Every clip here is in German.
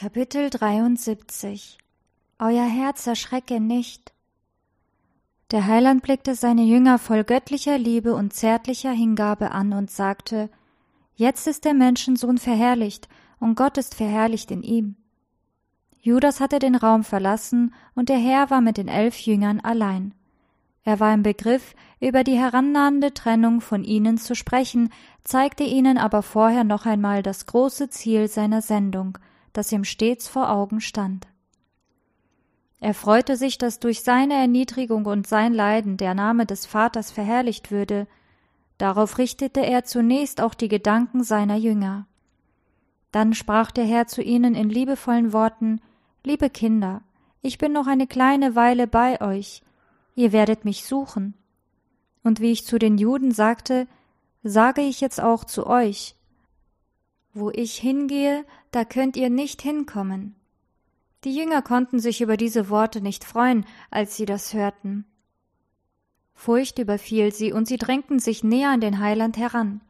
Kapitel 73 Euer Herz erschrecke nicht. Der Heiland blickte seine Jünger voll göttlicher Liebe und zärtlicher Hingabe an und sagte, Jetzt ist der Menschensohn verherrlicht, und Gott ist verherrlicht in ihm. Judas hatte den Raum verlassen, und der Herr war mit den elf Jüngern allein. Er war im Begriff, über die herannahende Trennung von ihnen zu sprechen, zeigte ihnen aber vorher noch einmal das große Ziel seiner Sendung – das ihm stets vor Augen stand. Er freute sich, dass durch seine Erniedrigung und sein Leiden der Name des Vaters verherrlicht würde, darauf richtete er zunächst auch die Gedanken seiner Jünger. Dann sprach der Herr zu ihnen in liebevollen Worten Liebe Kinder, ich bin noch eine kleine Weile bei euch, ihr werdet mich suchen. Und wie ich zu den Juden sagte, sage ich jetzt auch zu euch, wo ich hingehe, da könnt ihr nicht hinkommen. Die Jünger konnten sich über diese Worte nicht freuen, als sie das hörten. Furcht überfiel sie, und sie drängten sich näher an den Heiland heran.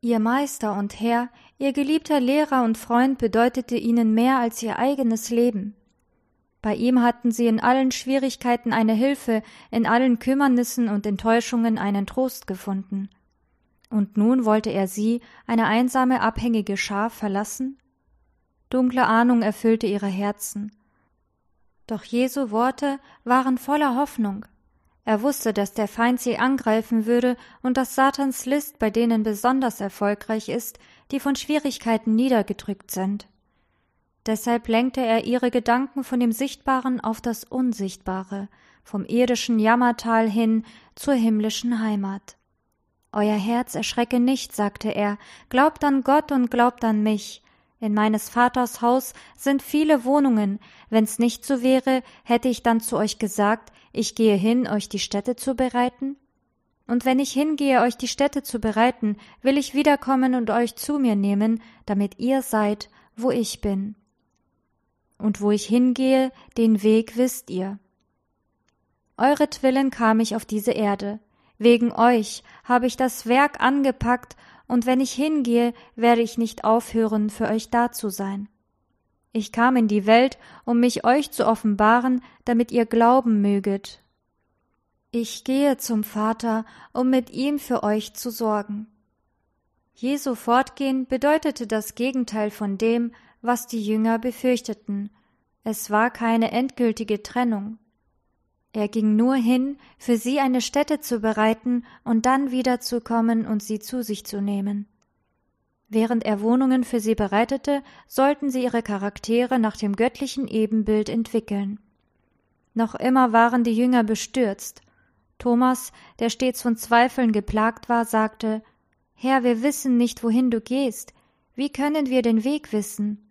Ihr Meister und Herr, ihr geliebter Lehrer und Freund bedeutete ihnen mehr als ihr eigenes Leben. Bei ihm hatten sie in allen Schwierigkeiten eine Hilfe, in allen Kümmernissen und Enttäuschungen einen Trost gefunden. Und nun wollte er sie, eine einsame, abhängige Schar, verlassen? Dunkle Ahnung erfüllte ihre Herzen. Doch Jesu Worte waren voller Hoffnung. Er wusste, dass der Feind sie angreifen würde und dass Satans List bei denen besonders erfolgreich ist, die von Schwierigkeiten niedergedrückt sind. Deshalb lenkte er ihre Gedanken von dem Sichtbaren auf das Unsichtbare, vom irdischen Jammertal hin zur himmlischen Heimat. Euer Herz erschrecke nicht, sagte er, glaubt an Gott und glaubt an mich. In meines Vaters Haus sind viele Wohnungen, wenn's nicht so wäre, hätte ich dann zu euch gesagt, ich gehe hin, euch die Städte zu bereiten? Und wenn ich hingehe, euch die Städte zu bereiten, will ich wiederkommen und euch zu mir nehmen, damit ihr seid, wo ich bin. Und wo ich hingehe, den Weg wisst ihr. Euretwillen kam ich auf diese Erde. Wegen euch habe ich das Werk angepackt, und wenn ich hingehe, werde ich nicht aufhören, für euch da zu sein. Ich kam in die Welt, um mich euch zu offenbaren, damit ihr glauben möget. Ich gehe zum Vater, um mit ihm für euch zu sorgen. Jesu Fortgehen bedeutete das Gegenteil von dem, was die Jünger befürchteten. Es war keine endgültige Trennung. Er ging nur hin, für sie eine Stätte zu bereiten und dann wiederzukommen und sie zu sich zu nehmen. Während er Wohnungen für sie bereitete, sollten sie ihre Charaktere nach dem göttlichen Ebenbild entwickeln. Noch immer waren die Jünger bestürzt. Thomas, der stets von Zweifeln geplagt war, sagte Herr, wir wissen nicht, wohin du gehst. Wie können wir den Weg wissen?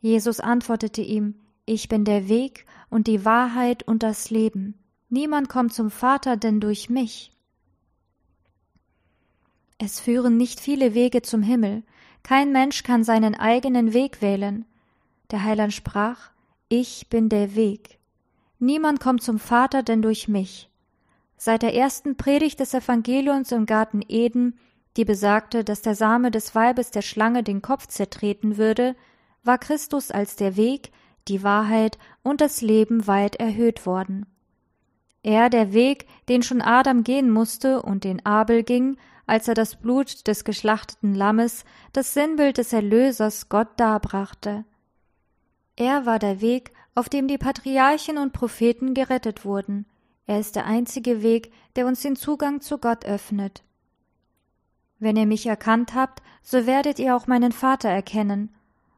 Jesus antwortete ihm Ich bin der Weg und die Wahrheit und das Leben. Niemand kommt zum Vater denn durch mich. Es führen nicht viele Wege zum Himmel, kein Mensch kann seinen eigenen Weg wählen. Der Heiland sprach, Ich bin der Weg. Niemand kommt zum Vater denn durch mich. Seit der ersten Predigt des Evangeliums im Garten Eden, die besagte, dass der Same des Weibes der Schlange den Kopf zertreten würde, war Christus als der Weg, die Wahrheit und das Leben weit erhöht worden. Er, der Weg, den schon Adam gehen musste und den Abel ging, als er das Blut des geschlachteten Lammes, das Sinnbild des Erlösers Gott darbrachte. Er war der Weg, auf dem die Patriarchen und Propheten gerettet wurden. Er ist der einzige Weg, der uns den Zugang zu Gott öffnet. Wenn ihr mich erkannt habt, so werdet ihr auch meinen Vater erkennen,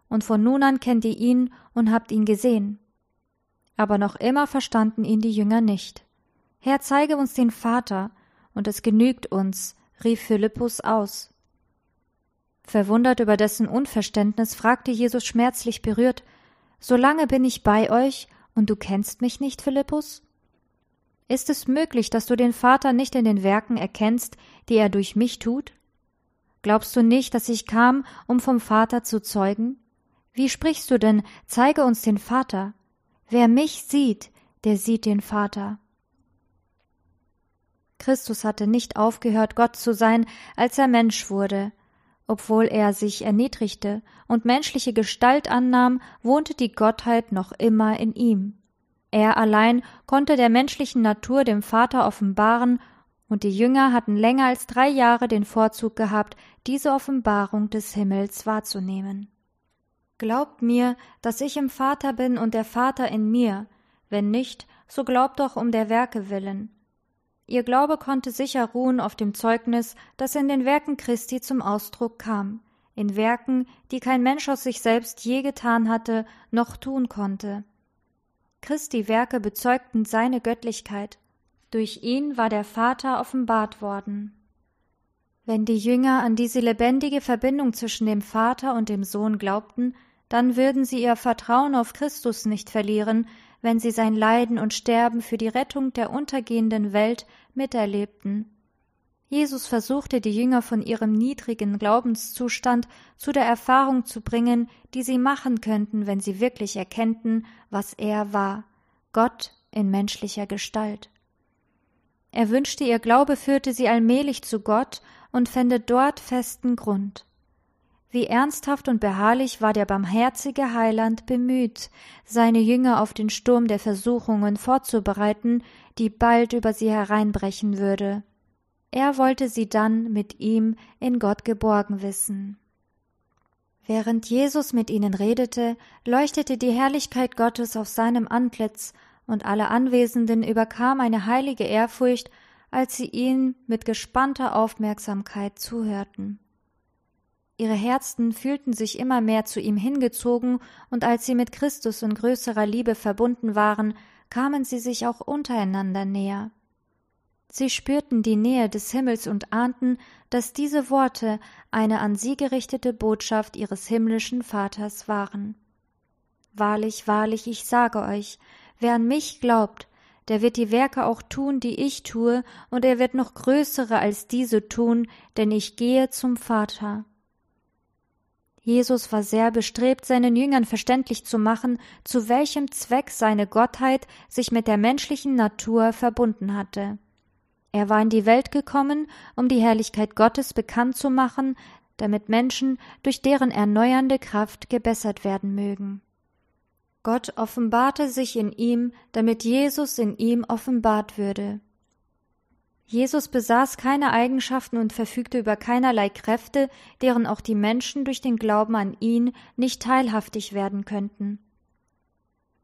und von nun an kennt ihr ihn und habt ihn gesehen. Aber noch immer verstanden ihn die Jünger nicht. Herr, zeige uns den Vater, und es genügt uns, rief Philippus aus. Verwundert über dessen Unverständnis fragte Jesus schmerzlich berührt So lange bin ich bei euch, und du kennst mich nicht, Philippus? Ist es möglich, dass du den Vater nicht in den Werken erkennst, die er durch mich tut? Glaubst du nicht, dass ich kam, um vom Vater zu zeugen? Wie sprichst du denn, zeige uns den Vater? Wer mich sieht, der sieht den Vater. Christus hatte nicht aufgehört, Gott zu sein, als er Mensch wurde, Obwohl er sich erniedrigte und menschliche Gestalt annahm, wohnte die Gottheit noch immer in ihm. Er allein konnte der menschlichen Natur dem Vater offenbaren, und die Jünger hatten länger als drei Jahre den Vorzug gehabt, diese Offenbarung des Himmels wahrzunehmen. Glaubt mir, dass ich im Vater bin und der Vater in mir, wenn nicht, so glaubt doch um der Werke willen. Ihr Glaube konnte sicher ruhen auf dem Zeugnis, das in den Werken Christi zum Ausdruck kam, in Werken, die kein Mensch aus sich selbst je getan hatte, noch tun konnte. Christi Werke bezeugten seine Göttlichkeit, durch ihn war der Vater offenbart worden. Wenn die Jünger an diese lebendige Verbindung zwischen dem Vater und dem Sohn glaubten, dann würden sie ihr Vertrauen auf Christus nicht verlieren, wenn sie sein Leiden und Sterben für die Rettung der untergehenden Welt miterlebten. Jesus versuchte die Jünger von ihrem niedrigen Glaubenszustand zu der Erfahrung zu bringen, die sie machen könnten, wenn sie wirklich erkennten, was er war, Gott in menschlicher Gestalt. Er wünschte, ihr Glaube führte sie allmählich zu Gott und fände dort festen Grund. Wie ernsthaft und beharrlich war der barmherzige Heiland bemüht, seine Jünger auf den Sturm der Versuchungen vorzubereiten, die bald über sie hereinbrechen würde. Er wollte sie dann mit ihm in Gott geborgen wissen. Während Jesus mit ihnen redete, leuchtete die Herrlichkeit Gottes auf seinem Antlitz, und alle Anwesenden überkam eine heilige Ehrfurcht, als sie ihn mit gespannter Aufmerksamkeit zuhörten. Ihre Herzen fühlten sich immer mehr zu ihm hingezogen, und als sie mit Christus in größerer Liebe verbunden waren, kamen sie sich auch untereinander näher. Sie spürten die Nähe des Himmels und ahnten, dass diese Worte eine an sie gerichtete Botschaft ihres himmlischen Vaters waren. Wahrlich, wahrlich, ich sage euch, wer an mich glaubt, der wird die Werke auch tun, die ich tue, und er wird noch größere als diese tun, denn ich gehe zum Vater. Jesus war sehr bestrebt, seinen Jüngern verständlich zu machen, zu welchem Zweck seine Gottheit sich mit der menschlichen Natur verbunden hatte. Er war in die Welt gekommen, um die Herrlichkeit Gottes bekannt zu machen, damit Menschen durch deren erneuernde Kraft gebessert werden mögen. Gott offenbarte sich in ihm, damit Jesus in ihm offenbart würde. Jesus besaß keine Eigenschaften und verfügte über keinerlei Kräfte, deren auch die Menschen durch den Glauben an ihn nicht teilhaftig werden könnten.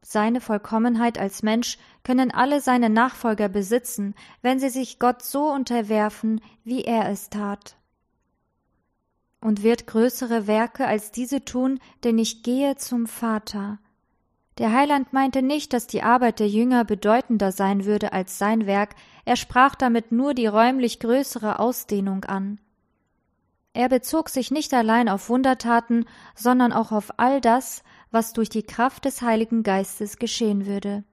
Seine Vollkommenheit als Mensch können alle seine Nachfolger besitzen, wenn sie sich Gott so unterwerfen, wie er es tat. Und wird größere Werke als diese tun, denn ich gehe zum Vater. Der Heiland meinte nicht, dass die Arbeit der Jünger bedeutender sein würde als sein Werk, er sprach damit nur die räumlich größere Ausdehnung an. Er bezog sich nicht allein auf Wundertaten, sondern auch auf all das, was durch die Kraft des Heiligen Geistes geschehen würde.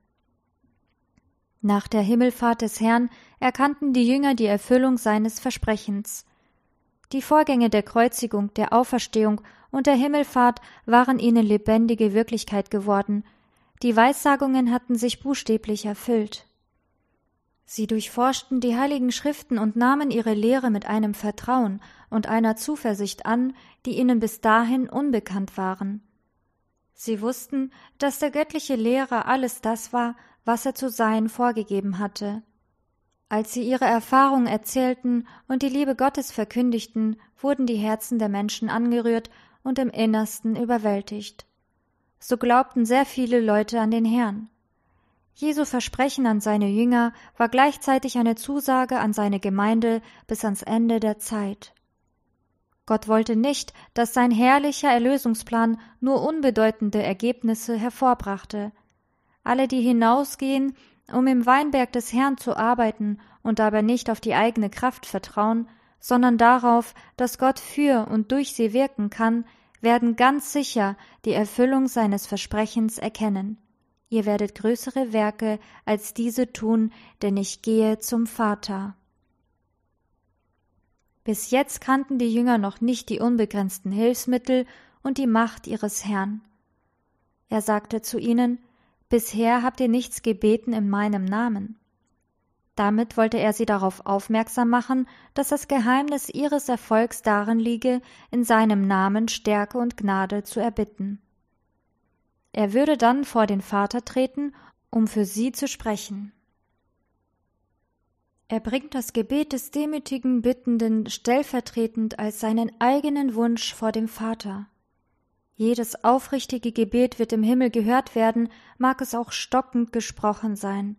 Nach der Himmelfahrt des Herrn erkannten die Jünger die Erfüllung seines Versprechens. Die Vorgänge der Kreuzigung, der Auferstehung und der Himmelfahrt waren ihnen lebendige Wirklichkeit geworden, die Weissagungen hatten sich buchstäblich erfüllt. Sie durchforschten die heiligen Schriften und nahmen ihre Lehre mit einem Vertrauen und einer Zuversicht an, die ihnen bis dahin unbekannt waren. Sie wussten, dass der göttliche Lehrer alles das war, was er zu sein vorgegeben hatte. Als sie ihre Erfahrungen erzählten und die Liebe Gottes verkündigten, wurden die Herzen der Menschen angerührt und im Innersten überwältigt. So glaubten sehr viele Leute an den Herrn. Jesu Versprechen an seine Jünger war gleichzeitig eine Zusage an seine Gemeinde bis ans Ende der Zeit. Gott wollte nicht, dass sein herrlicher Erlösungsplan nur unbedeutende Ergebnisse hervorbrachte. Alle, die hinausgehen, um im Weinberg des Herrn zu arbeiten und dabei nicht auf die eigene Kraft vertrauen, sondern darauf, dass Gott für und durch sie wirken kann, werden ganz sicher die Erfüllung seines Versprechens erkennen. Ihr werdet größere Werke als diese tun, denn ich gehe zum Vater. Bis jetzt kannten die Jünger noch nicht die unbegrenzten Hilfsmittel und die Macht ihres Herrn. Er sagte zu ihnen, Bisher habt ihr nichts gebeten in meinem Namen. Damit wollte er sie darauf aufmerksam machen, dass das Geheimnis ihres Erfolgs darin liege, in seinem Namen Stärke und Gnade zu erbitten. Er würde dann vor den Vater treten, um für sie zu sprechen. Er bringt das Gebet des demütigen Bittenden stellvertretend als seinen eigenen Wunsch vor dem Vater. Jedes aufrichtige Gebet wird im Himmel gehört werden, mag es auch stockend gesprochen sein.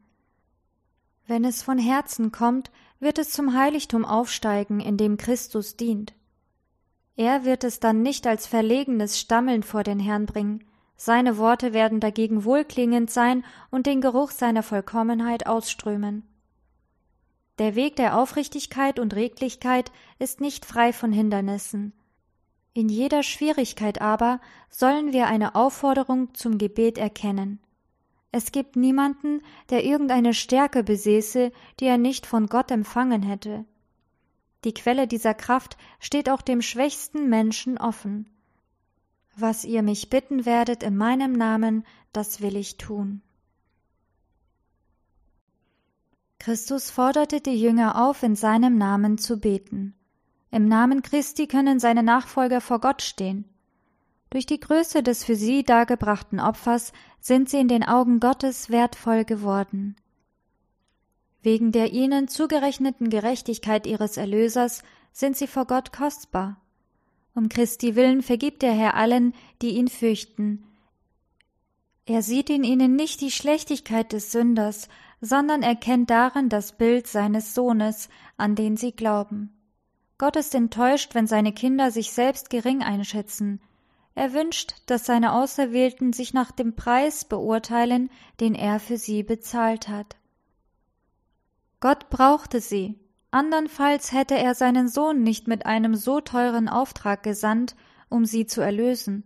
Wenn es von Herzen kommt, wird es zum Heiligtum aufsteigen, in dem Christus dient. Er wird es dann nicht als verlegenes Stammeln vor den Herrn bringen, seine Worte werden dagegen wohlklingend sein und den Geruch seiner Vollkommenheit ausströmen. Der Weg der Aufrichtigkeit und Redlichkeit ist nicht frei von Hindernissen. In jeder Schwierigkeit aber sollen wir eine Aufforderung zum Gebet erkennen. Es gibt niemanden, der irgendeine Stärke besäße, die er nicht von Gott empfangen hätte. Die Quelle dieser Kraft steht auch dem schwächsten Menschen offen. Was ihr mich bitten werdet in meinem Namen, das will ich tun. Christus forderte die Jünger auf, in seinem Namen zu beten. Im Namen Christi können seine Nachfolger vor Gott stehen. Durch die Größe des für sie dargebrachten Opfers sind sie in den Augen Gottes wertvoll geworden. Wegen der ihnen zugerechneten Gerechtigkeit ihres Erlösers sind sie vor Gott kostbar. Um Christi willen vergibt der Herr allen, die ihn fürchten. Er sieht in ihnen nicht die Schlechtigkeit des Sünders, sondern erkennt darin das Bild seines Sohnes, an den sie glauben. Gott ist enttäuscht, wenn seine Kinder sich selbst gering einschätzen. Er wünscht, dass seine Auserwählten sich nach dem Preis beurteilen, den er für sie bezahlt hat. Gott brauchte sie, andernfalls hätte er seinen Sohn nicht mit einem so teuren Auftrag gesandt, um sie zu erlösen.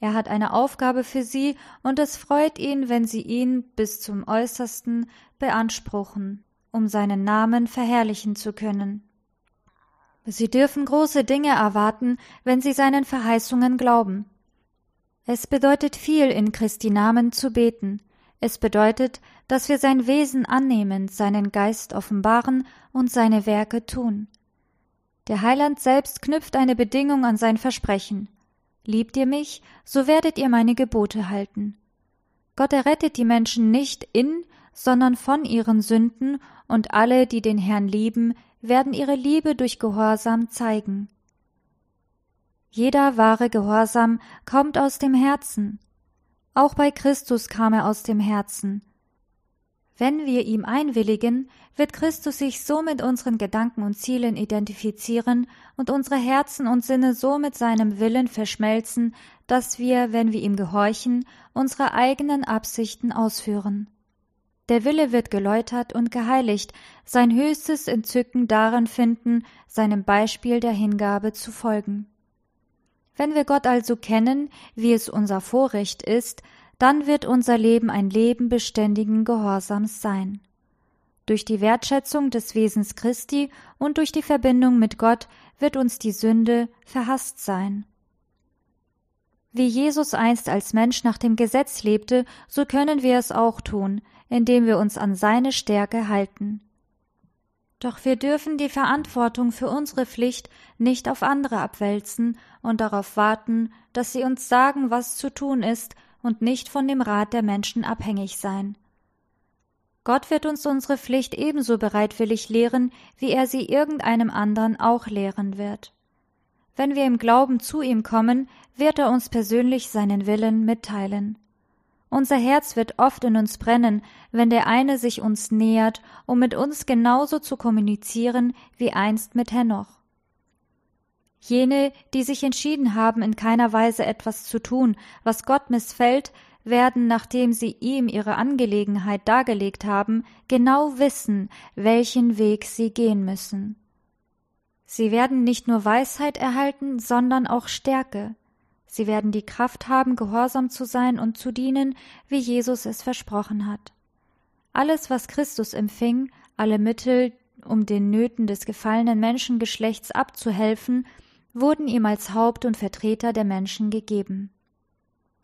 Er hat eine Aufgabe für sie, und es freut ihn, wenn sie ihn bis zum äußersten beanspruchen, um seinen Namen verherrlichen zu können. Sie dürfen große Dinge erwarten, wenn sie seinen Verheißungen glauben. Es bedeutet viel, in Christi Namen zu beten. Es bedeutet, dass wir sein Wesen annehmen, seinen Geist offenbaren und seine Werke tun. Der Heiland selbst knüpft eine Bedingung an sein Versprechen. Liebt ihr mich, so werdet ihr meine Gebote halten. Gott errettet die Menschen nicht in, sondern von ihren Sünden, und alle, die den Herrn lieben, werden ihre Liebe durch Gehorsam zeigen. Jeder wahre Gehorsam kommt aus dem Herzen. Auch bei Christus kam er aus dem Herzen. Wenn wir ihm einwilligen, wird Christus sich so mit unseren Gedanken und Zielen identifizieren und unsere Herzen und Sinne so mit seinem Willen verschmelzen, dass wir, wenn wir ihm gehorchen, unsere eigenen Absichten ausführen. Der Wille wird geläutert und geheiligt, sein höchstes Entzücken darin finden, seinem Beispiel der Hingabe zu folgen. Wenn wir Gott also kennen, wie es unser Vorrecht ist, dann wird unser Leben ein Leben beständigen Gehorsams sein. Durch die Wertschätzung des Wesens Christi und durch die Verbindung mit Gott wird uns die Sünde verhasst sein. Wie Jesus einst als Mensch nach dem Gesetz lebte, so können wir es auch tun, indem wir uns an seine Stärke halten. Doch wir dürfen die Verantwortung für unsere Pflicht nicht auf andere abwälzen und darauf warten, dass sie uns sagen, was zu tun ist, und nicht von dem Rat der Menschen abhängig sein. Gott wird uns unsere Pflicht ebenso bereitwillig lehren, wie er sie irgendeinem anderen auch lehren wird. Wenn wir im Glauben zu ihm kommen, wird er uns persönlich seinen Willen mitteilen. Unser Herz wird oft in uns brennen, wenn der eine sich uns nähert, um mit uns genauso zu kommunizieren wie einst mit Henoch. Jene, die sich entschieden haben, in keiner Weise etwas zu tun, was Gott missfällt, werden, nachdem sie ihm ihre Angelegenheit dargelegt haben, genau wissen, welchen Weg sie gehen müssen. Sie werden nicht nur Weisheit erhalten, sondern auch Stärke. Sie werden die Kraft haben, gehorsam zu sein und zu dienen, wie Jesus es versprochen hat. Alles, was Christus empfing, alle Mittel, um den Nöten des gefallenen Menschengeschlechts abzuhelfen, wurden ihm als Haupt und Vertreter der Menschen gegeben.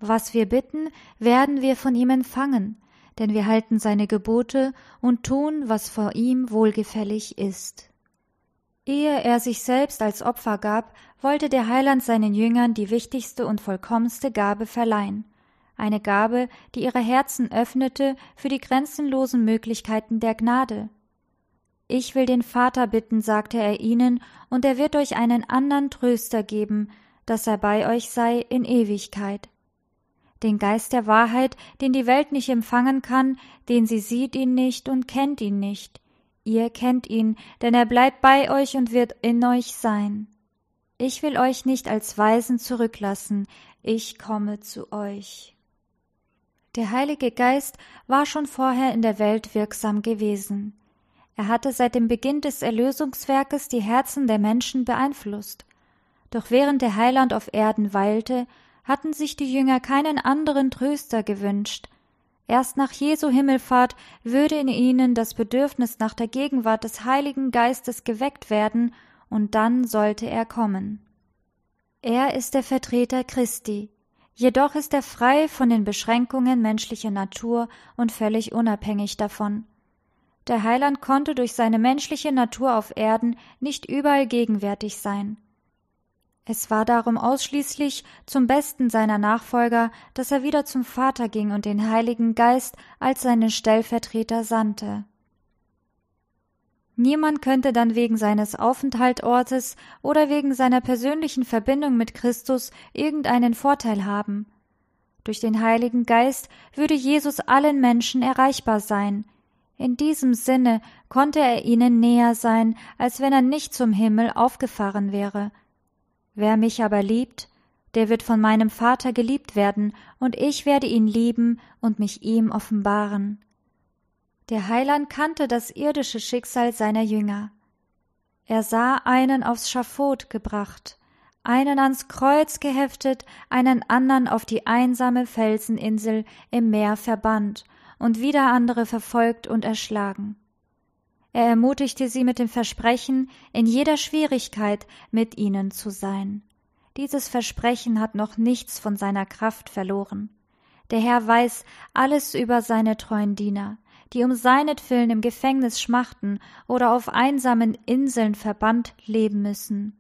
Was wir bitten, werden wir von ihm empfangen, denn wir halten seine Gebote und tun, was vor ihm wohlgefällig ist. Ehe er sich selbst als Opfer gab, wollte der Heiland seinen Jüngern die wichtigste und vollkommenste Gabe verleihen, eine Gabe, die ihre Herzen öffnete für die grenzenlosen Möglichkeiten der Gnade. Ich will den Vater bitten, sagte er ihnen, und er wird euch einen anderen Tröster geben, dass er bei euch sei in Ewigkeit. Den Geist der Wahrheit, den die Welt nicht empfangen kann, den sie sieht ihn nicht und kennt ihn nicht. Ihr kennt ihn, denn er bleibt bei euch und wird in euch sein. Ich will euch nicht als Weisen zurücklassen, ich komme zu euch. Der Heilige Geist war schon vorher in der Welt wirksam gewesen. Er hatte seit dem Beginn des Erlösungswerkes die Herzen der Menschen beeinflusst. Doch während der Heiland auf Erden weilte, hatten sich die Jünger keinen anderen Tröster gewünscht. Erst nach Jesu Himmelfahrt würde in ihnen das Bedürfnis nach der Gegenwart des Heiligen Geistes geweckt werden, und dann sollte er kommen. Er ist der Vertreter Christi, jedoch ist er frei von den Beschränkungen menschlicher Natur und völlig unabhängig davon. Der Heiland konnte durch seine menschliche Natur auf Erden nicht überall gegenwärtig sein. Es war darum ausschließlich zum Besten seiner Nachfolger, dass er wieder zum Vater ging und den Heiligen Geist als seinen Stellvertreter sandte. Niemand könnte dann wegen seines Aufenthaltortes oder wegen seiner persönlichen Verbindung mit Christus irgendeinen Vorteil haben. Durch den Heiligen Geist würde Jesus allen Menschen erreichbar sein, in diesem Sinne konnte er ihnen näher sein, als wenn er nicht zum Himmel aufgefahren wäre. Wer mich aber liebt, der wird von meinem Vater geliebt werden, und ich werde ihn lieben und mich ihm offenbaren. Der Heiland kannte das irdische Schicksal seiner Jünger. Er sah einen aufs Schafot gebracht, einen ans Kreuz geheftet, einen andern auf die einsame Felseninsel im Meer verbannt und wieder andere verfolgt und erschlagen. Er ermutigte sie mit dem Versprechen, in jeder Schwierigkeit mit ihnen zu sein. Dieses Versprechen hat noch nichts von seiner Kraft verloren. Der Herr weiß alles über seine treuen Diener, die um seinetwillen im Gefängnis schmachten oder auf einsamen Inseln verbannt leben müssen.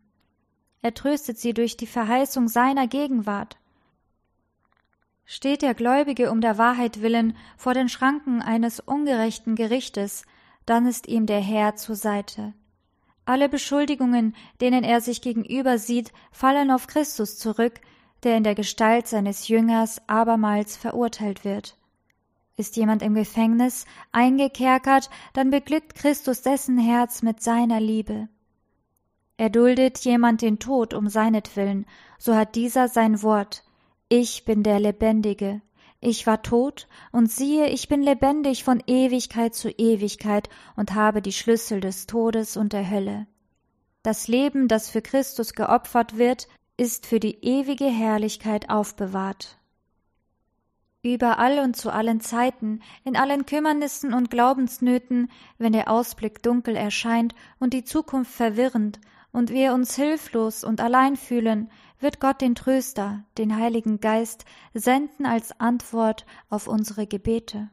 Er tröstet sie durch die Verheißung seiner Gegenwart. Steht der Gläubige um der Wahrheit willen vor den Schranken eines ungerechten Gerichtes, dann ist ihm der Herr zur Seite. Alle Beschuldigungen, denen er sich gegenüber sieht, fallen auf Christus zurück, der in der Gestalt seines Jüngers abermals verurteilt wird. Ist jemand im Gefängnis eingekerkert, dann beglückt Christus dessen Herz mit seiner Liebe. Erduldet jemand den Tod um seinetwillen, so hat dieser sein Wort, ich bin der Lebendige. Ich war tot, und siehe, ich bin lebendig von Ewigkeit zu Ewigkeit und habe die Schlüssel des Todes und der Hölle. Das Leben, das für Christus geopfert wird, ist für die ewige Herrlichkeit aufbewahrt. Überall und zu allen Zeiten, in allen Kümmernissen und Glaubensnöten, wenn der Ausblick dunkel erscheint und die Zukunft verwirrend und wir uns hilflos und allein fühlen, wird Gott den Tröster, den Heiligen Geist, senden als Antwort auf unsere Gebete.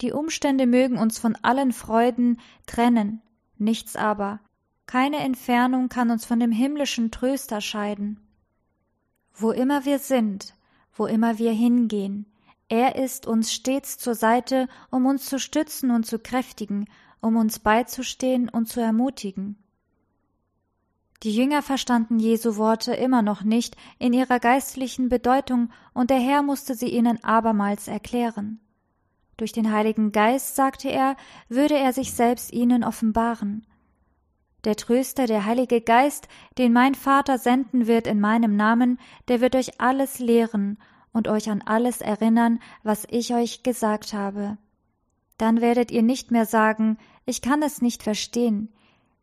Die Umstände mögen uns von allen Freuden trennen, nichts aber, keine Entfernung kann uns von dem himmlischen Tröster scheiden. Wo immer wir sind, wo immer wir hingehen, er ist uns stets zur Seite, um uns zu stützen und zu kräftigen, um uns beizustehen und zu ermutigen. Die Jünger verstanden Jesu Worte immer noch nicht in ihrer geistlichen Bedeutung, und der Herr musste sie ihnen abermals erklären. Durch den Heiligen Geist, sagte er, würde er sich selbst ihnen offenbaren. Der Tröster, der Heilige Geist, den mein Vater senden wird in meinem Namen, der wird euch alles lehren und euch an alles erinnern, was ich euch gesagt habe. Dann werdet ihr nicht mehr sagen, ich kann es nicht verstehen,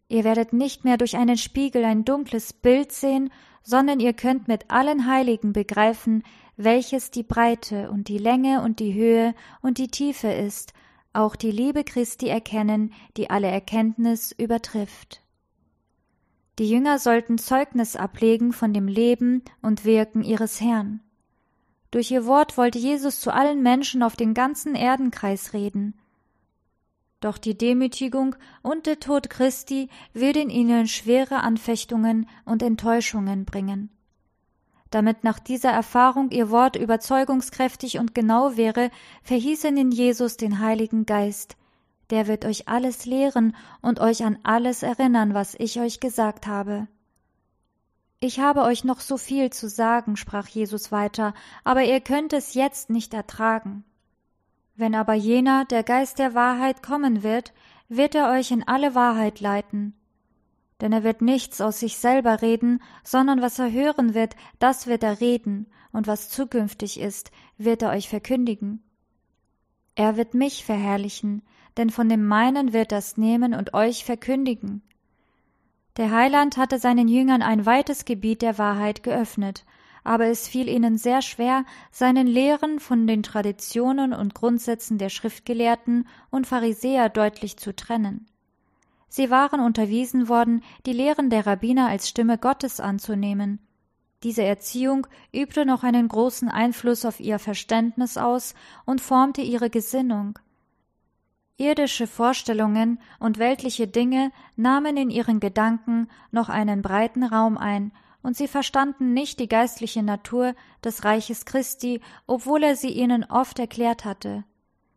Ihr werdet nicht mehr durch einen Spiegel ein dunkles Bild sehen, sondern ihr könnt mit allen Heiligen begreifen, welches die Breite und die Länge und die Höhe und die Tiefe ist, auch die Liebe Christi erkennen, die alle Erkenntnis übertrifft. Die Jünger sollten Zeugnis ablegen von dem Leben und Wirken ihres Herrn. Durch ihr Wort wollte Jesus zu allen Menschen auf den ganzen Erdenkreis reden. Doch die Demütigung und der Tod Christi würden ihnen schwere Anfechtungen und Enttäuschungen bringen. Damit nach dieser Erfahrung ihr Wort überzeugungskräftig und genau wäre, verhießen in Jesus den Heiligen Geist. Der wird euch alles lehren und euch an alles erinnern, was ich euch gesagt habe. Ich habe euch noch so viel zu sagen, sprach Jesus weiter, aber ihr könnt es jetzt nicht ertragen. Wenn aber jener, der Geist der Wahrheit, kommen wird, wird er euch in alle Wahrheit leiten. Denn er wird nichts aus sich selber reden, sondern was er hören wird, das wird er reden, und was zukünftig ist, wird er euch verkündigen. Er wird mich verherrlichen, denn von dem meinen wird er's nehmen und euch verkündigen. Der Heiland hatte seinen Jüngern ein weites Gebiet der Wahrheit geöffnet, aber es fiel ihnen sehr schwer, seinen Lehren von den Traditionen und Grundsätzen der Schriftgelehrten und Pharisäer deutlich zu trennen. Sie waren unterwiesen worden, die Lehren der Rabbiner als Stimme Gottes anzunehmen. Diese Erziehung übte noch einen großen Einfluss auf ihr Verständnis aus und formte ihre Gesinnung. Irdische Vorstellungen und weltliche Dinge nahmen in ihren Gedanken noch einen breiten Raum ein, und sie verstanden nicht die geistliche Natur des Reiches Christi, obwohl er sie ihnen oft erklärt hatte.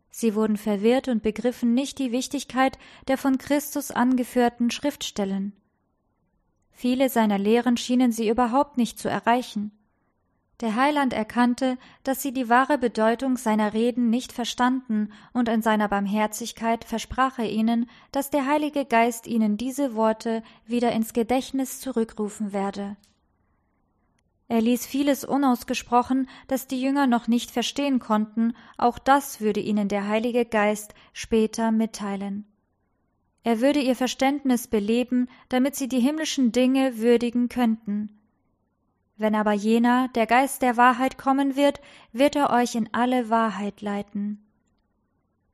Sie wurden verwirrt und begriffen nicht die Wichtigkeit der von Christus angeführten Schriftstellen. Viele seiner Lehren schienen sie überhaupt nicht zu erreichen. Der Heiland erkannte, dass sie die wahre Bedeutung seiner Reden nicht verstanden, und in seiner Barmherzigkeit versprach er ihnen, dass der Heilige Geist ihnen diese Worte wieder ins Gedächtnis zurückrufen werde. Er ließ vieles unausgesprochen, das die Jünger noch nicht verstehen konnten, auch das würde ihnen der Heilige Geist später mitteilen. Er würde ihr Verständnis beleben, damit sie die himmlischen Dinge würdigen könnten. Wenn aber jener, der Geist der Wahrheit kommen wird, wird er euch in alle Wahrheit leiten.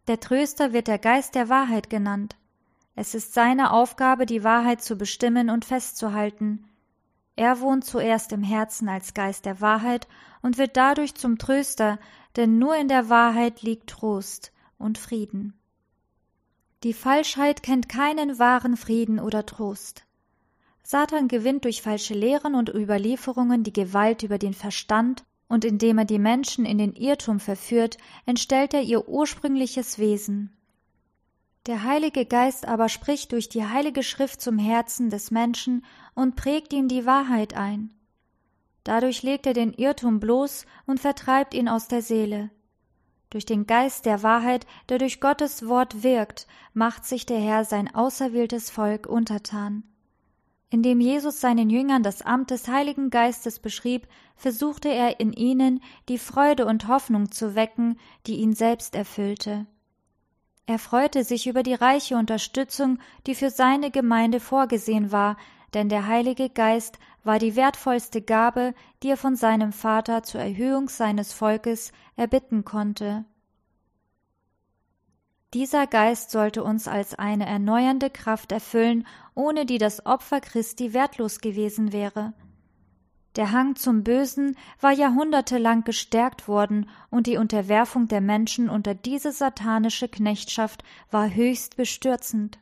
Der Tröster wird der Geist der Wahrheit genannt. Es ist seine Aufgabe, die Wahrheit zu bestimmen und festzuhalten. Er wohnt zuerst im Herzen als Geist der Wahrheit und wird dadurch zum Tröster, denn nur in der Wahrheit liegt Trost und Frieden. Die Falschheit kennt keinen wahren Frieden oder Trost. Satan gewinnt durch falsche Lehren und Überlieferungen die Gewalt über den Verstand, und indem er die Menschen in den Irrtum verführt, entstellt er ihr ursprüngliches Wesen. Der Heilige Geist aber spricht durch die Heilige Schrift zum Herzen des Menschen und prägt ihm die Wahrheit ein. Dadurch legt er den Irrtum bloß und vertreibt ihn aus der Seele. Durch den Geist der Wahrheit, der durch Gottes Wort wirkt, macht sich der Herr sein auserwähltes Volk untertan. Indem Jesus seinen Jüngern das Amt des Heiligen Geistes beschrieb, versuchte er in ihnen die Freude und Hoffnung zu wecken, die ihn selbst erfüllte. Er freute sich über die reiche Unterstützung, die für seine Gemeinde vorgesehen war, denn der Heilige Geist war die wertvollste Gabe, die er von seinem Vater zur Erhöhung seines Volkes erbitten konnte. Dieser Geist sollte uns als eine erneuernde Kraft erfüllen, ohne die das Opfer Christi wertlos gewesen wäre. Der Hang zum Bösen war jahrhundertelang gestärkt worden, und die Unterwerfung der Menschen unter diese satanische Knechtschaft war höchst bestürzend.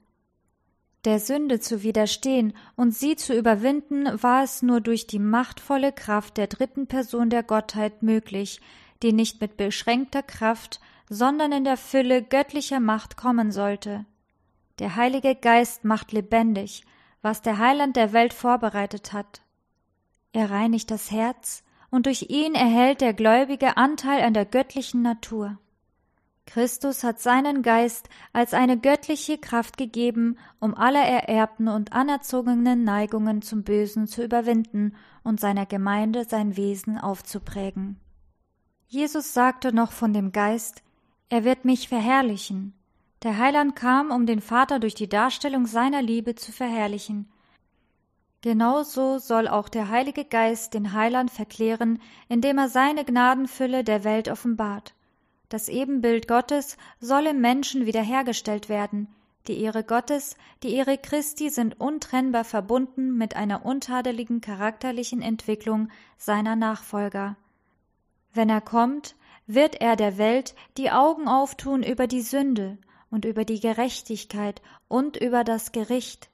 Der Sünde zu widerstehen und sie zu überwinden, war es nur durch die machtvolle Kraft der dritten Person der Gottheit möglich, die nicht mit beschränkter Kraft, sondern in der Fülle göttlicher Macht kommen sollte. Der Heilige Geist macht lebendig, was der Heiland der Welt vorbereitet hat. Er reinigt das Herz, und durch ihn erhält der Gläubige Anteil an der göttlichen Natur. Christus hat seinen Geist als eine göttliche Kraft gegeben, um alle ererbten und anerzogenen Neigungen zum Bösen zu überwinden und seiner Gemeinde sein Wesen aufzuprägen. Jesus sagte noch von dem Geist, er wird mich verherrlichen. Der Heiland kam, um den Vater durch die Darstellung seiner Liebe zu verherrlichen. Genauso soll auch der Heilige Geist den Heiland verklären, indem er seine Gnadenfülle der Welt offenbart. Das Ebenbild Gottes soll im Menschen wiederhergestellt werden. Die Ehre Gottes, die Ehre Christi sind untrennbar verbunden mit einer untadeligen charakterlichen Entwicklung seiner Nachfolger. Wenn er kommt, wird er der Welt die Augen auftun über die Sünde und über die Gerechtigkeit und über das Gericht.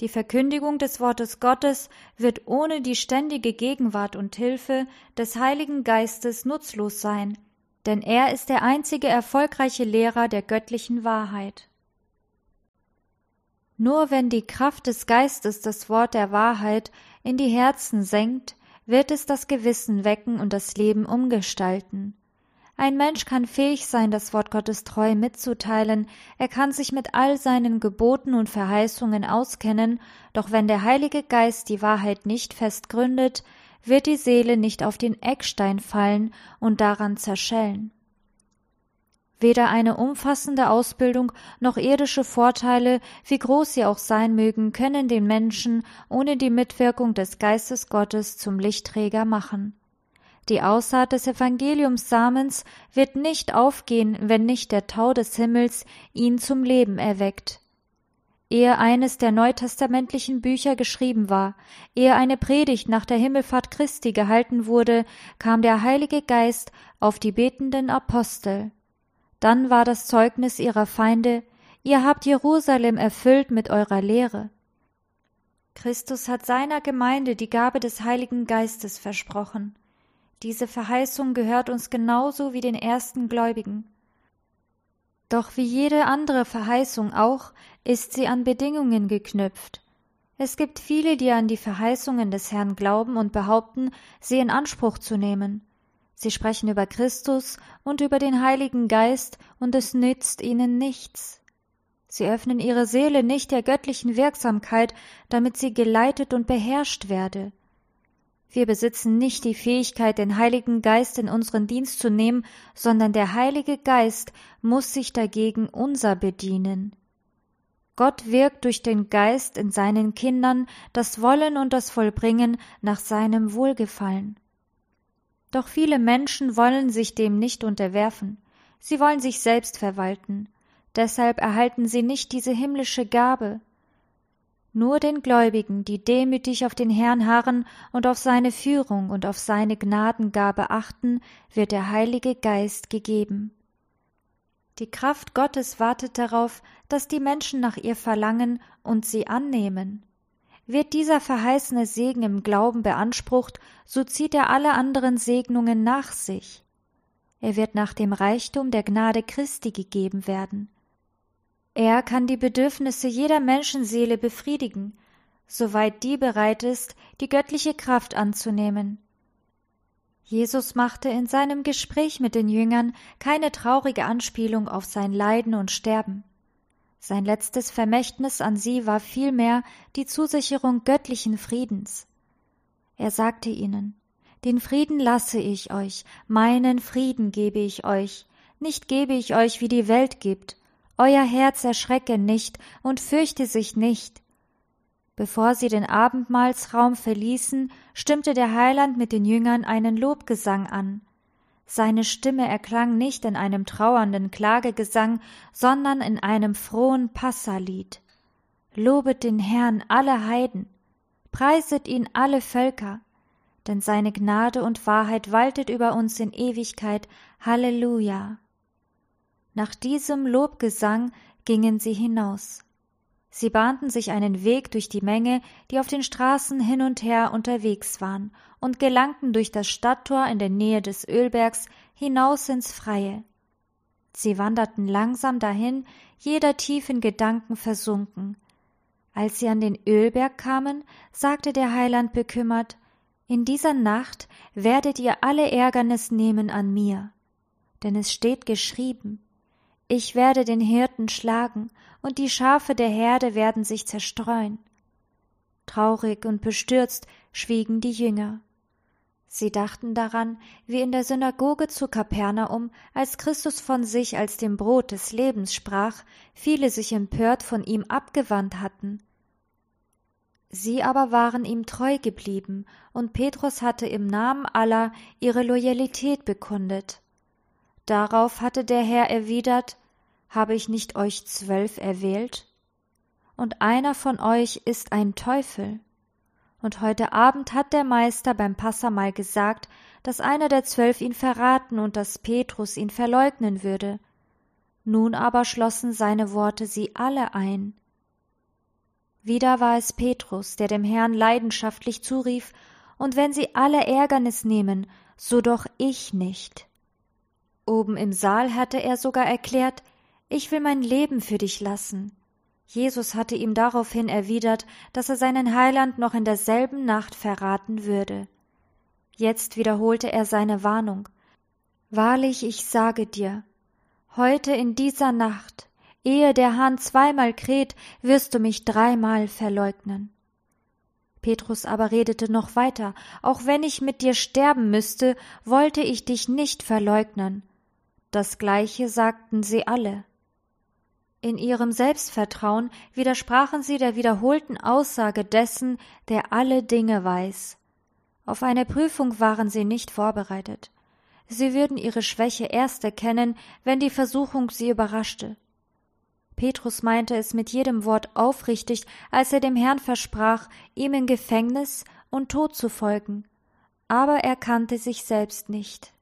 Die Verkündigung des Wortes Gottes wird ohne die ständige Gegenwart und Hilfe des Heiligen Geistes nutzlos sein, denn er ist der einzige erfolgreiche Lehrer der göttlichen Wahrheit. Nur wenn die Kraft des Geistes das Wort der Wahrheit in die Herzen senkt, wird es das Gewissen wecken und das Leben umgestalten. Ein Mensch kann fähig sein, das Wort Gottes treu mitzuteilen, er kann sich mit all seinen Geboten und Verheißungen auskennen, doch wenn der Heilige Geist die Wahrheit nicht fest gründet, wird die Seele nicht auf den Eckstein fallen und daran zerschellen. Weder eine umfassende Ausbildung noch irdische Vorteile, wie groß sie auch sein mögen, können den Menschen ohne die Mitwirkung des Geistes Gottes zum Lichtträger machen. Die Aussaat des Evangeliumssamens wird nicht aufgehen, wenn nicht der Tau des Himmels ihn zum Leben erweckt. Ehe eines der neutestamentlichen Bücher geschrieben war, ehe eine Predigt nach der Himmelfahrt Christi gehalten wurde, kam der Heilige Geist auf die betenden Apostel. Dann war das Zeugnis ihrer Feinde, ihr habt Jerusalem erfüllt mit eurer Lehre. Christus hat seiner Gemeinde die Gabe des Heiligen Geistes versprochen. Diese Verheißung gehört uns genauso wie den ersten Gläubigen. Doch wie jede andere Verheißung auch, ist sie an Bedingungen geknüpft. Es gibt viele, die an die Verheißungen des Herrn glauben und behaupten, sie in Anspruch zu nehmen. Sie sprechen über Christus und über den Heiligen Geist, und es nützt ihnen nichts. Sie öffnen ihre Seele nicht der göttlichen Wirksamkeit, damit sie geleitet und beherrscht werde. Wir besitzen nicht die Fähigkeit, den Heiligen Geist in unseren Dienst zu nehmen, sondern der Heilige Geist muss sich dagegen unser bedienen. Gott wirkt durch den Geist in seinen Kindern das Wollen und das Vollbringen nach seinem Wohlgefallen. Doch viele Menschen wollen sich dem nicht unterwerfen, sie wollen sich selbst verwalten, deshalb erhalten sie nicht diese himmlische Gabe, nur den Gläubigen, die demütig auf den Herrn harren und auf seine Führung und auf seine Gnadengabe achten, wird der Heilige Geist gegeben. Die Kraft Gottes wartet darauf, dass die Menschen nach ihr verlangen und sie annehmen. Wird dieser verheißene Segen im Glauben beansprucht, so zieht er alle anderen Segnungen nach sich. Er wird nach dem Reichtum der Gnade Christi gegeben werden. Er kann die Bedürfnisse jeder Menschenseele befriedigen, soweit die bereit ist, die göttliche Kraft anzunehmen. Jesus machte in seinem Gespräch mit den Jüngern keine traurige Anspielung auf sein Leiden und Sterben. Sein letztes Vermächtnis an sie war vielmehr die Zusicherung göttlichen Friedens. Er sagte ihnen Den Frieden lasse ich euch, meinen Frieden gebe ich euch, nicht gebe ich euch, wie die Welt gibt, euer Herz erschrecke nicht und fürchte sich nicht. Bevor sie den Abendmahlsraum verließen, stimmte der Heiland mit den Jüngern einen Lobgesang an. Seine Stimme erklang nicht in einem trauernden Klagegesang, sondern in einem frohen Passalied. Lobet den Herrn alle Heiden, preiset ihn alle Völker, denn seine Gnade und Wahrheit waltet über uns in Ewigkeit. Halleluja. Nach diesem Lobgesang gingen sie hinaus. Sie bahnten sich einen Weg durch die Menge, die auf den Straßen hin und her unterwegs waren, und gelangten durch das Stadttor in der Nähe des Ölbergs hinaus ins Freie. Sie wanderten langsam dahin, jeder tief in Gedanken versunken. Als sie an den Ölberg kamen, sagte der Heiland bekümmert In dieser Nacht werdet ihr alle Ärgernis nehmen an mir. Denn es steht geschrieben ich werde den Hirten schlagen, und die Schafe der Herde werden sich zerstreuen. Traurig und bestürzt schwiegen die Jünger. Sie dachten daran, wie in der Synagoge zu Kapernaum, als Christus von sich als dem Brot des Lebens sprach, viele sich empört von ihm abgewandt hatten. Sie aber waren ihm treu geblieben, und Petrus hatte im Namen aller ihre Loyalität bekundet. Darauf hatte der Herr erwidert, habe ich nicht euch zwölf erwählt? Und einer von euch ist ein Teufel. Und heute Abend hat der Meister beim Passamal gesagt, dass einer der zwölf ihn verraten und dass Petrus ihn verleugnen würde. Nun aber schlossen seine Worte sie alle ein. Wieder war es Petrus, der dem Herrn leidenschaftlich zurief, und wenn sie alle Ärgernis nehmen, so doch ich nicht. Oben im Saal hatte er sogar erklärt, ich will mein Leben für dich lassen. Jesus hatte ihm daraufhin erwidert, dass er seinen Heiland noch in derselben Nacht verraten würde. Jetzt wiederholte er seine Warnung. Wahrlich, ich sage dir, heute in dieser Nacht, ehe der Hahn zweimal kräht, wirst du mich dreimal verleugnen. Petrus aber redete noch weiter, auch wenn ich mit dir sterben müsste, wollte ich dich nicht verleugnen. Das gleiche sagten sie alle. In ihrem Selbstvertrauen widersprachen sie der wiederholten Aussage dessen, der alle Dinge weiß. Auf eine Prüfung waren sie nicht vorbereitet. Sie würden ihre Schwäche erst erkennen, wenn die Versuchung sie überraschte. Petrus meinte es mit jedem Wort aufrichtig, als er dem Herrn versprach, ihm in Gefängnis und Tod zu folgen. Aber er kannte sich selbst nicht.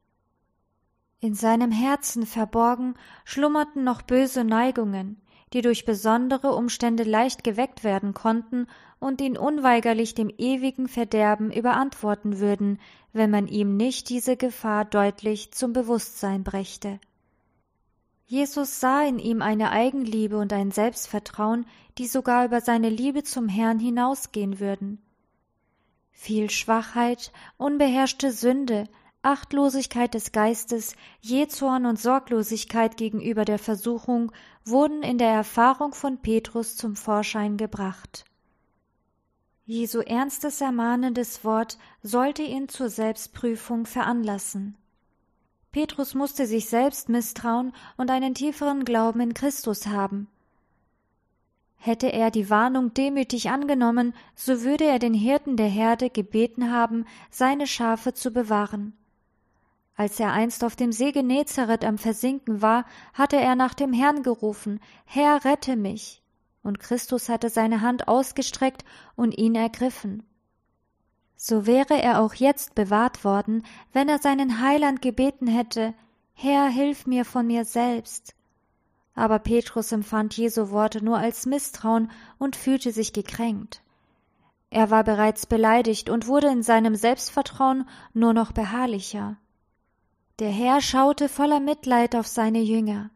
In seinem Herzen verborgen schlummerten noch böse Neigungen, die durch besondere Umstände leicht geweckt werden konnten und ihn unweigerlich dem ewigen Verderben überantworten würden, wenn man ihm nicht diese Gefahr deutlich zum Bewusstsein brächte. Jesus sah in ihm eine Eigenliebe und ein Selbstvertrauen, die sogar über seine Liebe zum Herrn hinausgehen würden. Viel Schwachheit, unbeherrschte Sünde, Achtlosigkeit des Geistes, Jezorn und Sorglosigkeit gegenüber der Versuchung wurden in der Erfahrung von Petrus zum Vorschein gebracht. Jesu ernstes ermahnendes Wort sollte ihn zur Selbstprüfung veranlassen. Petrus musste sich selbst misstrauen und einen tieferen Glauben in Christus haben. Hätte er die Warnung demütig angenommen, so würde er den Hirten der Herde gebeten haben, seine Schafe zu bewahren. Als er einst auf dem See Genezareth am Versinken war, hatte er nach dem Herrn gerufen, Herr, rette mich. Und Christus hatte seine Hand ausgestreckt und ihn ergriffen. So wäre er auch jetzt bewahrt worden, wenn er seinen Heiland gebeten hätte, Herr, hilf mir von mir selbst. Aber Petrus empfand Jesu Worte nur als Misstrauen und fühlte sich gekränkt. Er war bereits beleidigt und wurde in seinem Selbstvertrauen nur noch beharrlicher. Der Herr schaute voller Mitleid auf seine Jünger.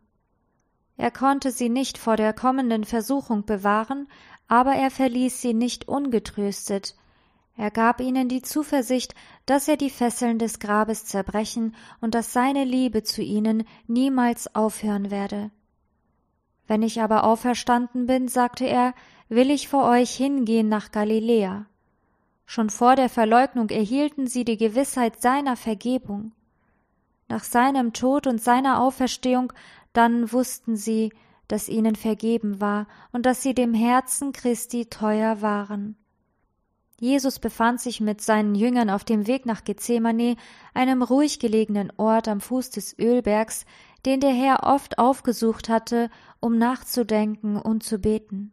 Er konnte sie nicht vor der kommenden Versuchung bewahren, aber er verließ sie nicht ungetröstet. Er gab ihnen die Zuversicht, dass er die Fesseln des Grabes zerbrechen und dass seine Liebe zu ihnen niemals aufhören werde. Wenn ich aber auferstanden bin, sagte er, will ich vor euch hingehen nach Galiläa. Schon vor der Verleugnung erhielten sie die Gewissheit seiner Vergebung nach seinem Tod und seiner Auferstehung, dann wussten sie, dass ihnen vergeben war und dass sie dem Herzen Christi teuer waren. Jesus befand sich mit seinen Jüngern auf dem Weg nach Gethsemane, einem ruhig gelegenen Ort am Fuß des Ölbergs, den der Herr oft aufgesucht hatte, um nachzudenken und zu beten.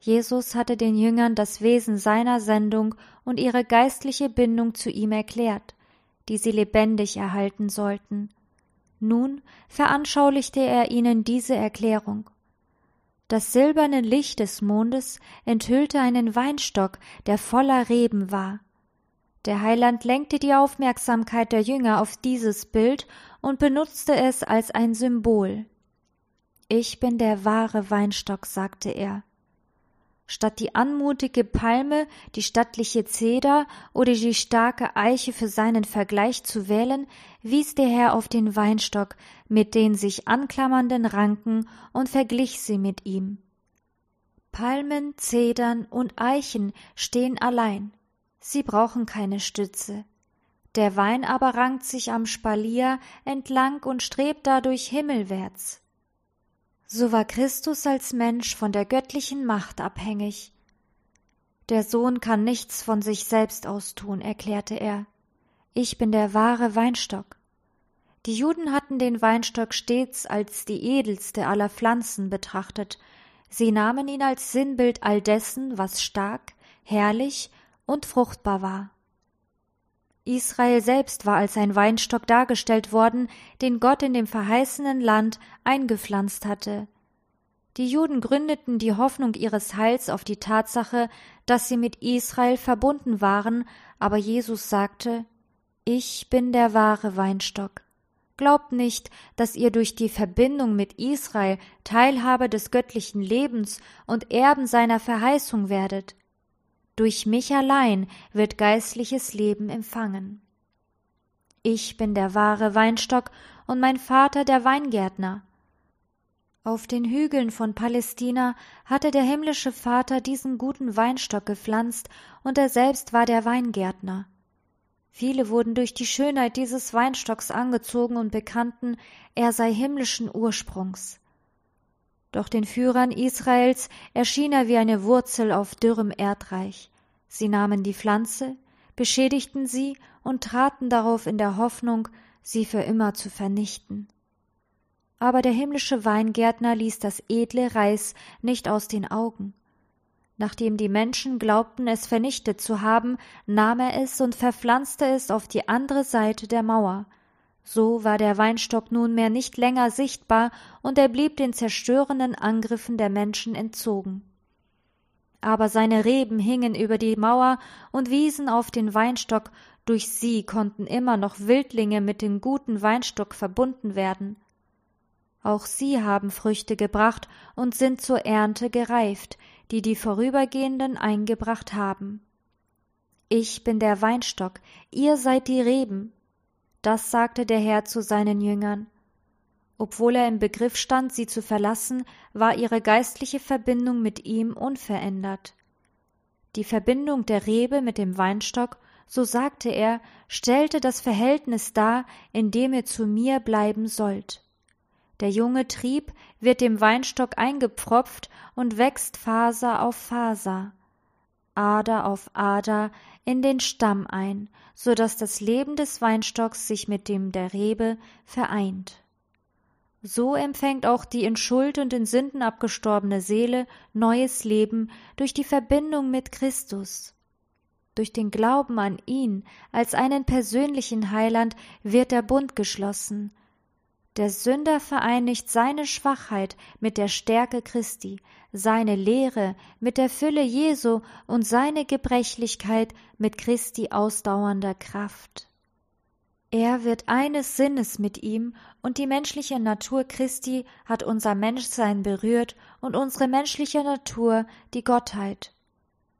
Jesus hatte den Jüngern das Wesen seiner Sendung und ihre geistliche Bindung zu ihm erklärt die sie lebendig erhalten sollten. Nun veranschaulichte er ihnen diese Erklärung. Das silberne Licht des Mondes enthüllte einen Weinstock, der voller Reben war. Der Heiland lenkte die Aufmerksamkeit der Jünger auf dieses Bild und benutzte es als ein Symbol. Ich bin der wahre Weinstock, sagte er. Statt die anmutige Palme, die stattliche Zeder oder die starke Eiche für seinen Vergleich zu wählen, wies der Herr auf den Weinstock mit den sich anklammernden Ranken und verglich sie mit ihm. Palmen, Zedern und Eichen stehen allein. Sie brauchen keine Stütze. Der Wein aber rankt sich am Spalier entlang und strebt dadurch himmelwärts. So war Christus als Mensch von der göttlichen Macht abhängig. Der Sohn kann nichts von sich selbst aus tun, erklärte er. Ich bin der wahre Weinstock. Die Juden hatten den Weinstock stets als die edelste aller Pflanzen betrachtet. Sie nahmen ihn als Sinnbild all dessen, was stark, herrlich und fruchtbar war. Israel selbst war als ein Weinstock dargestellt worden, den Gott in dem verheißenen Land eingepflanzt hatte. Die Juden gründeten die Hoffnung ihres Heils auf die Tatsache, dass sie mit Israel verbunden waren, aber Jesus sagte Ich bin der wahre Weinstock. Glaubt nicht, dass ihr durch die Verbindung mit Israel Teilhabe des göttlichen Lebens und Erben seiner Verheißung werdet. Durch mich allein wird geistliches Leben empfangen. Ich bin der wahre Weinstock und mein Vater der Weingärtner. Auf den Hügeln von Palästina hatte der himmlische Vater diesen guten Weinstock gepflanzt, und er selbst war der Weingärtner. Viele wurden durch die Schönheit dieses Weinstocks angezogen und bekannten, er sei himmlischen Ursprungs. Doch den Führern Israels erschien er wie eine Wurzel auf dürrem Erdreich. Sie nahmen die Pflanze, beschädigten sie und traten darauf in der Hoffnung, sie für immer zu vernichten. Aber der himmlische Weingärtner ließ das edle Reis nicht aus den Augen. Nachdem die Menschen glaubten, es vernichtet zu haben, nahm er es und verpflanzte es auf die andere Seite der Mauer. So war der Weinstock nunmehr nicht länger sichtbar, und er blieb den zerstörenden Angriffen der Menschen entzogen. Aber seine Reben hingen über die Mauer und wiesen auf den Weinstock, durch sie konnten immer noch Wildlinge mit dem guten Weinstock verbunden werden. Auch sie haben Früchte gebracht und sind zur Ernte gereift, die die Vorübergehenden eingebracht haben. Ich bin der Weinstock, ihr seid die Reben. Das sagte der Herr zu seinen Jüngern. Obwohl er im Begriff stand, sie zu verlassen, war ihre geistliche Verbindung mit ihm unverändert. Die Verbindung der Rebe mit dem Weinstock, so sagte er, stellte das Verhältnis dar, in dem ihr zu mir bleiben sollt. Der junge Trieb wird dem Weinstock eingepfropft und wächst Faser auf Faser, Ader auf Ader in den Stamm ein, so dass das Leben des Weinstocks sich mit dem der Rebe vereint. So empfängt auch die in Schuld und in Sünden abgestorbene Seele neues Leben durch die Verbindung mit Christus. Durch den Glauben an ihn als einen persönlichen Heiland wird der Bund geschlossen, der Sünder vereinigt seine Schwachheit mit der Stärke Christi, seine Lehre mit der Fülle Jesu und seine Gebrechlichkeit mit Christi ausdauernder Kraft. Er wird eines Sinnes mit ihm, und die menschliche Natur Christi hat unser Menschsein berührt und unsere menschliche Natur die Gottheit.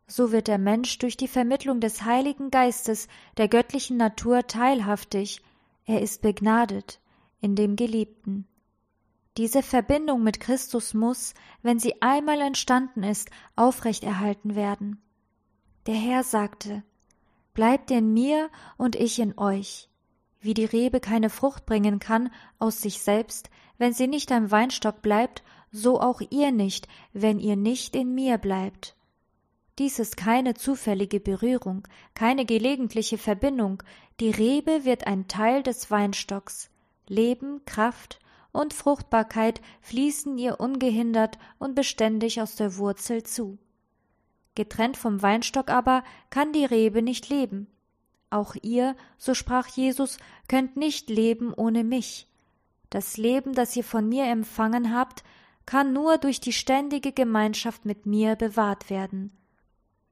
So wird der Mensch durch die Vermittlung des Heiligen Geistes der göttlichen Natur teilhaftig, er ist begnadet in dem Geliebten. Diese Verbindung mit Christus muss, wenn sie einmal entstanden ist, aufrechterhalten werden. Der Herr sagte, Bleibt in mir und ich in euch. Wie die Rebe keine Frucht bringen kann aus sich selbst, wenn sie nicht am Weinstock bleibt, so auch ihr nicht, wenn ihr nicht in mir bleibt. Dies ist keine zufällige Berührung, keine gelegentliche Verbindung, die Rebe wird ein Teil des Weinstocks. Leben, Kraft und Fruchtbarkeit fließen ihr ungehindert und beständig aus der Wurzel zu. Getrennt vom Weinstock aber kann die Rebe nicht leben. Auch ihr, so sprach Jesus, könnt nicht leben ohne mich. Das Leben, das ihr von mir empfangen habt, kann nur durch die ständige Gemeinschaft mit mir bewahrt werden.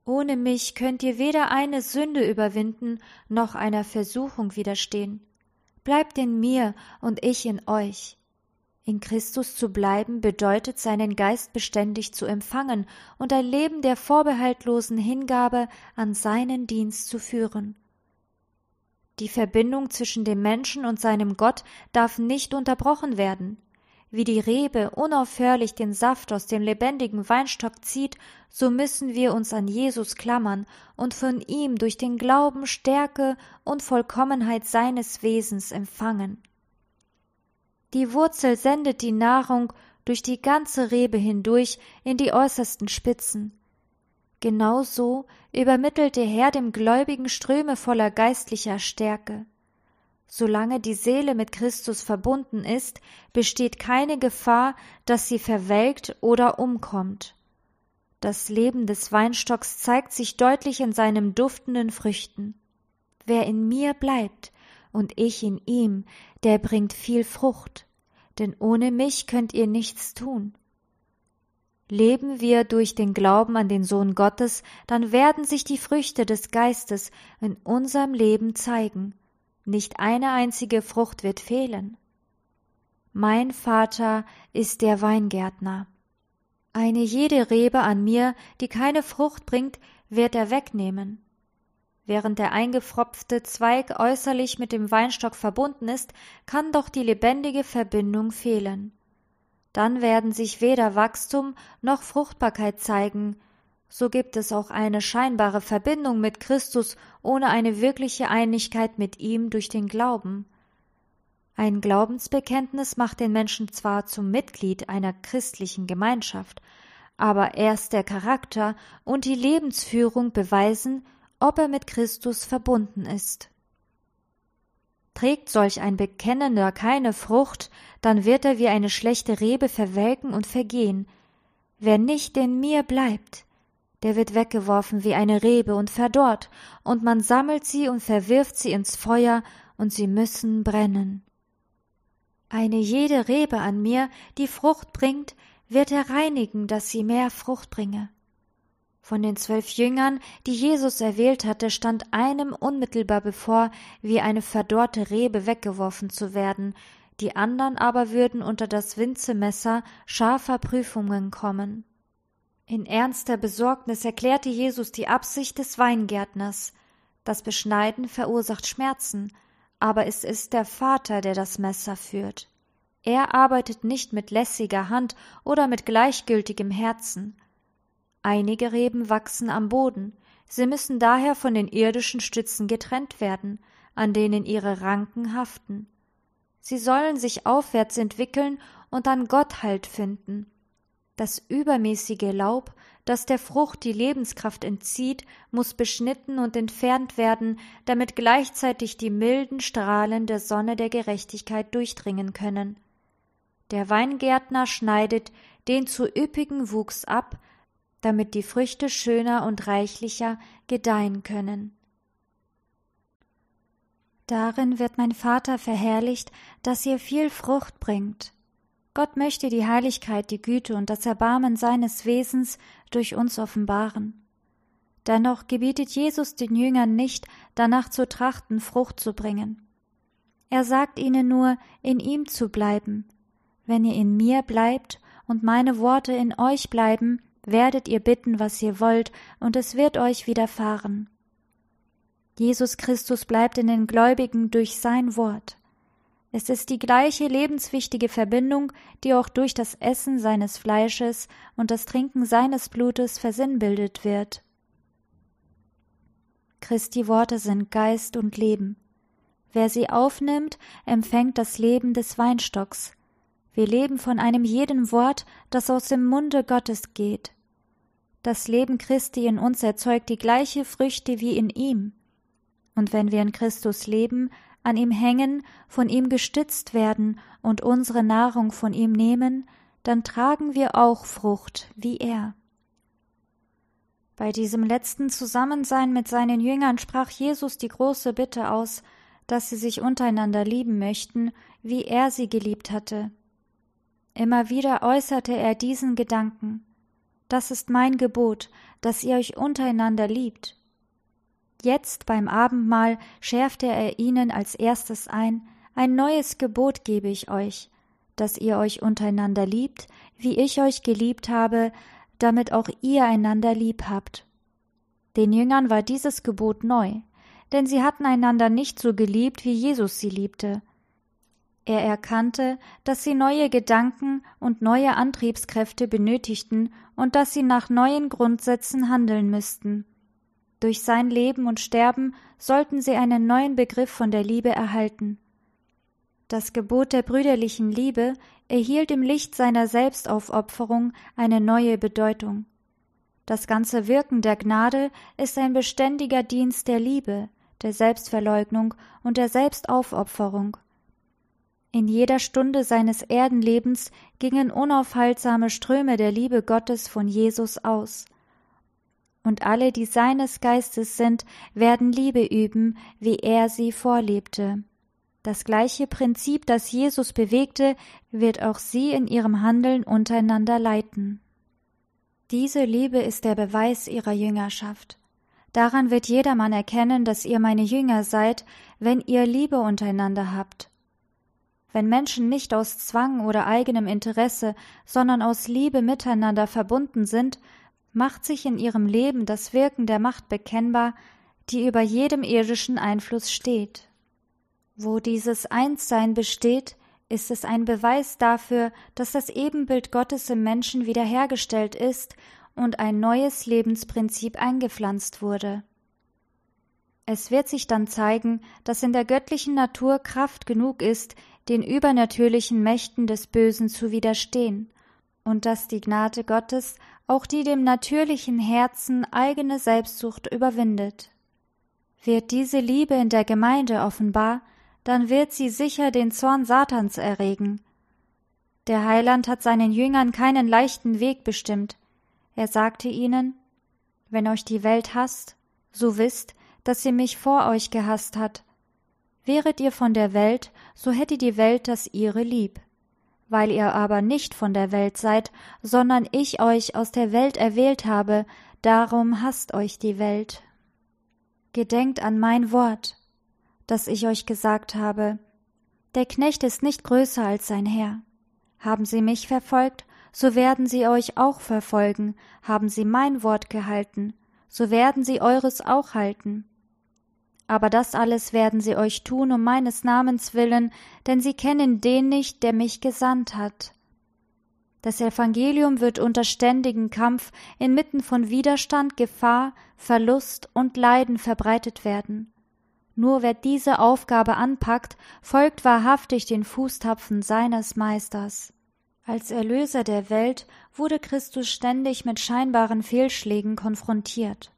Ohne mich könnt ihr weder eine Sünde überwinden noch einer Versuchung widerstehen. Bleibt in mir und ich in euch. In Christus zu bleiben bedeutet, seinen Geist beständig zu empfangen und ein Leben der vorbehaltlosen Hingabe an seinen Dienst zu führen. Die Verbindung zwischen dem Menschen und seinem Gott darf nicht unterbrochen werden. Wie die Rebe unaufhörlich den Saft aus dem lebendigen Weinstock zieht, so müssen wir uns an Jesus klammern und von ihm durch den Glauben Stärke und Vollkommenheit seines Wesens empfangen. Die Wurzel sendet die Nahrung durch die ganze Rebe hindurch in die äußersten Spitzen. Genauso übermittelt der Herr dem Gläubigen Ströme voller geistlicher Stärke. Solange die Seele mit Christus verbunden ist, besteht keine Gefahr, dass sie verwelkt oder umkommt. Das Leben des Weinstocks zeigt sich deutlich in seinen duftenden Früchten. Wer in mir bleibt und ich in ihm, der bringt viel Frucht, denn ohne mich könnt ihr nichts tun. Leben wir durch den Glauben an den Sohn Gottes, dann werden sich die Früchte des Geistes in unserem Leben zeigen. Nicht eine einzige Frucht wird fehlen. Mein Vater ist der Weingärtner. Eine jede Rebe an mir, die keine Frucht bringt, wird er wegnehmen. Während der eingepfropfte Zweig äußerlich mit dem Weinstock verbunden ist, kann doch die lebendige Verbindung fehlen dann werden sich weder Wachstum noch Fruchtbarkeit zeigen, so gibt es auch eine scheinbare Verbindung mit Christus ohne eine wirkliche Einigkeit mit ihm durch den Glauben. Ein Glaubensbekenntnis macht den Menschen zwar zum Mitglied einer christlichen Gemeinschaft, aber erst der Charakter und die Lebensführung beweisen, ob er mit Christus verbunden ist. Trägt solch ein Bekennender keine Frucht, dann wird er wie eine schlechte Rebe verwelken und vergehen. Wer nicht in mir bleibt, der wird weggeworfen wie eine Rebe und verdorrt, und man sammelt sie und verwirft sie ins Feuer, und sie müssen brennen. Eine jede Rebe an mir, die Frucht bringt, wird er reinigen, dass sie mehr Frucht bringe. Von den zwölf Jüngern, die Jesus erwählt hatte, stand einem unmittelbar bevor, wie eine verdorrte Rebe weggeworfen zu werden, die andern aber würden unter das Winzemesser scharfer Prüfungen kommen. In ernster Besorgnis erklärte Jesus die Absicht des Weingärtners. Das Beschneiden verursacht Schmerzen, aber es ist der Vater, der das Messer führt. Er arbeitet nicht mit lässiger Hand oder mit gleichgültigem Herzen. Einige Reben wachsen am Boden, sie müssen daher von den irdischen Stützen getrennt werden, an denen ihre Ranken haften. Sie sollen sich aufwärts entwickeln und an Gott Halt finden. Das übermäßige Laub, das der Frucht die Lebenskraft entzieht, muss beschnitten und entfernt werden, damit gleichzeitig die milden Strahlen der Sonne der Gerechtigkeit durchdringen können. Der Weingärtner schneidet den zu üppigen Wuchs ab, damit die Früchte schöner und reichlicher gedeihen können. Darin wird mein Vater verherrlicht, dass ihr viel Frucht bringt. Gott möchte die Heiligkeit, die Güte und das Erbarmen seines Wesens durch uns offenbaren. Dennoch gebietet Jesus den Jüngern nicht, danach zu trachten, Frucht zu bringen. Er sagt ihnen nur, in ihm zu bleiben. Wenn ihr in mir bleibt und meine Worte in euch bleiben, werdet ihr bitten, was ihr wollt, und es wird euch widerfahren. Jesus Christus bleibt in den Gläubigen durch sein Wort. Es ist die gleiche lebenswichtige Verbindung, die auch durch das Essen seines Fleisches und das Trinken seines Blutes versinnbildet wird. Christi Worte sind Geist und Leben. Wer sie aufnimmt, empfängt das Leben des Weinstocks, wir leben von einem jeden Wort, das aus dem Munde Gottes geht. Das Leben Christi in uns erzeugt die gleiche Früchte wie in ihm. Und wenn wir in Christus leben, an ihm hängen, von ihm gestützt werden und unsere Nahrung von ihm nehmen, dann tragen wir auch Frucht wie er. Bei diesem letzten Zusammensein mit seinen Jüngern sprach Jesus die große Bitte aus, dass sie sich untereinander lieben möchten, wie er sie geliebt hatte. Immer wieder äußerte er diesen Gedanken. Das ist mein Gebot, dass ihr euch untereinander liebt. Jetzt beim Abendmahl schärfte er ihnen als erstes ein, ein neues Gebot gebe ich euch, dass ihr euch untereinander liebt, wie ich euch geliebt habe, damit auch ihr einander lieb habt. Den Jüngern war dieses Gebot neu, denn sie hatten einander nicht so geliebt, wie Jesus sie liebte. Er erkannte, dass sie neue Gedanken und neue Antriebskräfte benötigten und dass sie nach neuen Grundsätzen handeln müssten. Durch sein Leben und Sterben sollten sie einen neuen Begriff von der Liebe erhalten. Das Gebot der brüderlichen Liebe erhielt im Licht seiner Selbstaufopferung eine neue Bedeutung. Das ganze Wirken der Gnade ist ein beständiger Dienst der Liebe, der Selbstverleugnung und der Selbstaufopferung. In jeder Stunde seines Erdenlebens gingen unaufhaltsame Ströme der Liebe Gottes von Jesus aus. Und alle, die seines Geistes sind, werden Liebe üben, wie er sie vorlebte. Das gleiche Prinzip, das Jesus bewegte, wird auch sie in ihrem Handeln untereinander leiten. Diese Liebe ist der Beweis ihrer Jüngerschaft. Daran wird jedermann erkennen, dass ihr meine Jünger seid, wenn ihr Liebe untereinander habt. Wenn Menschen nicht aus Zwang oder eigenem Interesse, sondern aus Liebe miteinander verbunden sind, macht sich in ihrem Leben das Wirken der Macht bekennbar, die über jedem irdischen Einfluss steht. Wo dieses Einssein besteht, ist es ein Beweis dafür, dass das Ebenbild Gottes im Menschen wiederhergestellt ist und ein neues Lebensprinzip eingepflanzt wurde. Es wird sich dann zeigen, dass in der göttlichen Natur Kraft genug ist, den übernatürlichen Mächten des Bösen zu widerstehen, und dass die Gnade Gottes auch die dem natürlichen Herzen eigene Selbstsucht überwindet. Wird diese Liebe in der Gemeinde offenbar, dann wird sie sicher den Zorn Satans erregen. Der Heiland hat seinen Jüngern keinen leichten Weg bestimmt. Er sagte ihnen, wenn euch die Welt hasst, so wisst, dass sie mich vor euch gehasst hat. Wäret ihr von der Welt, so hätte die Welt das ihre lieb. Weil ihr aber nicht von der Welt seid, sondern ich euch aus der Welt erwählt habe, darum hasst euch die Welt. Gedenkt an mein Wort, das ich euch gesagt habe. Der Knecht ist nicht größer als sein Herr. Haben sie mich verfolgt, so werden sie euch auch verfolgen, haben sie mein Wort gehalten, so werden sie eures auch halten. Aber das alles werden sie euch tun um meines Namens willen, denn sie kennen den nicht, der mich gesandt hat. Das Evangelium wird unter ständigem Kampf inmitten von Widerstand, Gefahr, Verlust und Leiden verbreitet werden. Nur wer diese Aufgabe anpackt, folgt wahrhaftig den Fußtapfen seines Meisters. Als Erlöser der Welt wurde Christus ständig mit scheinbaren Fehlschlägen konfrontiert.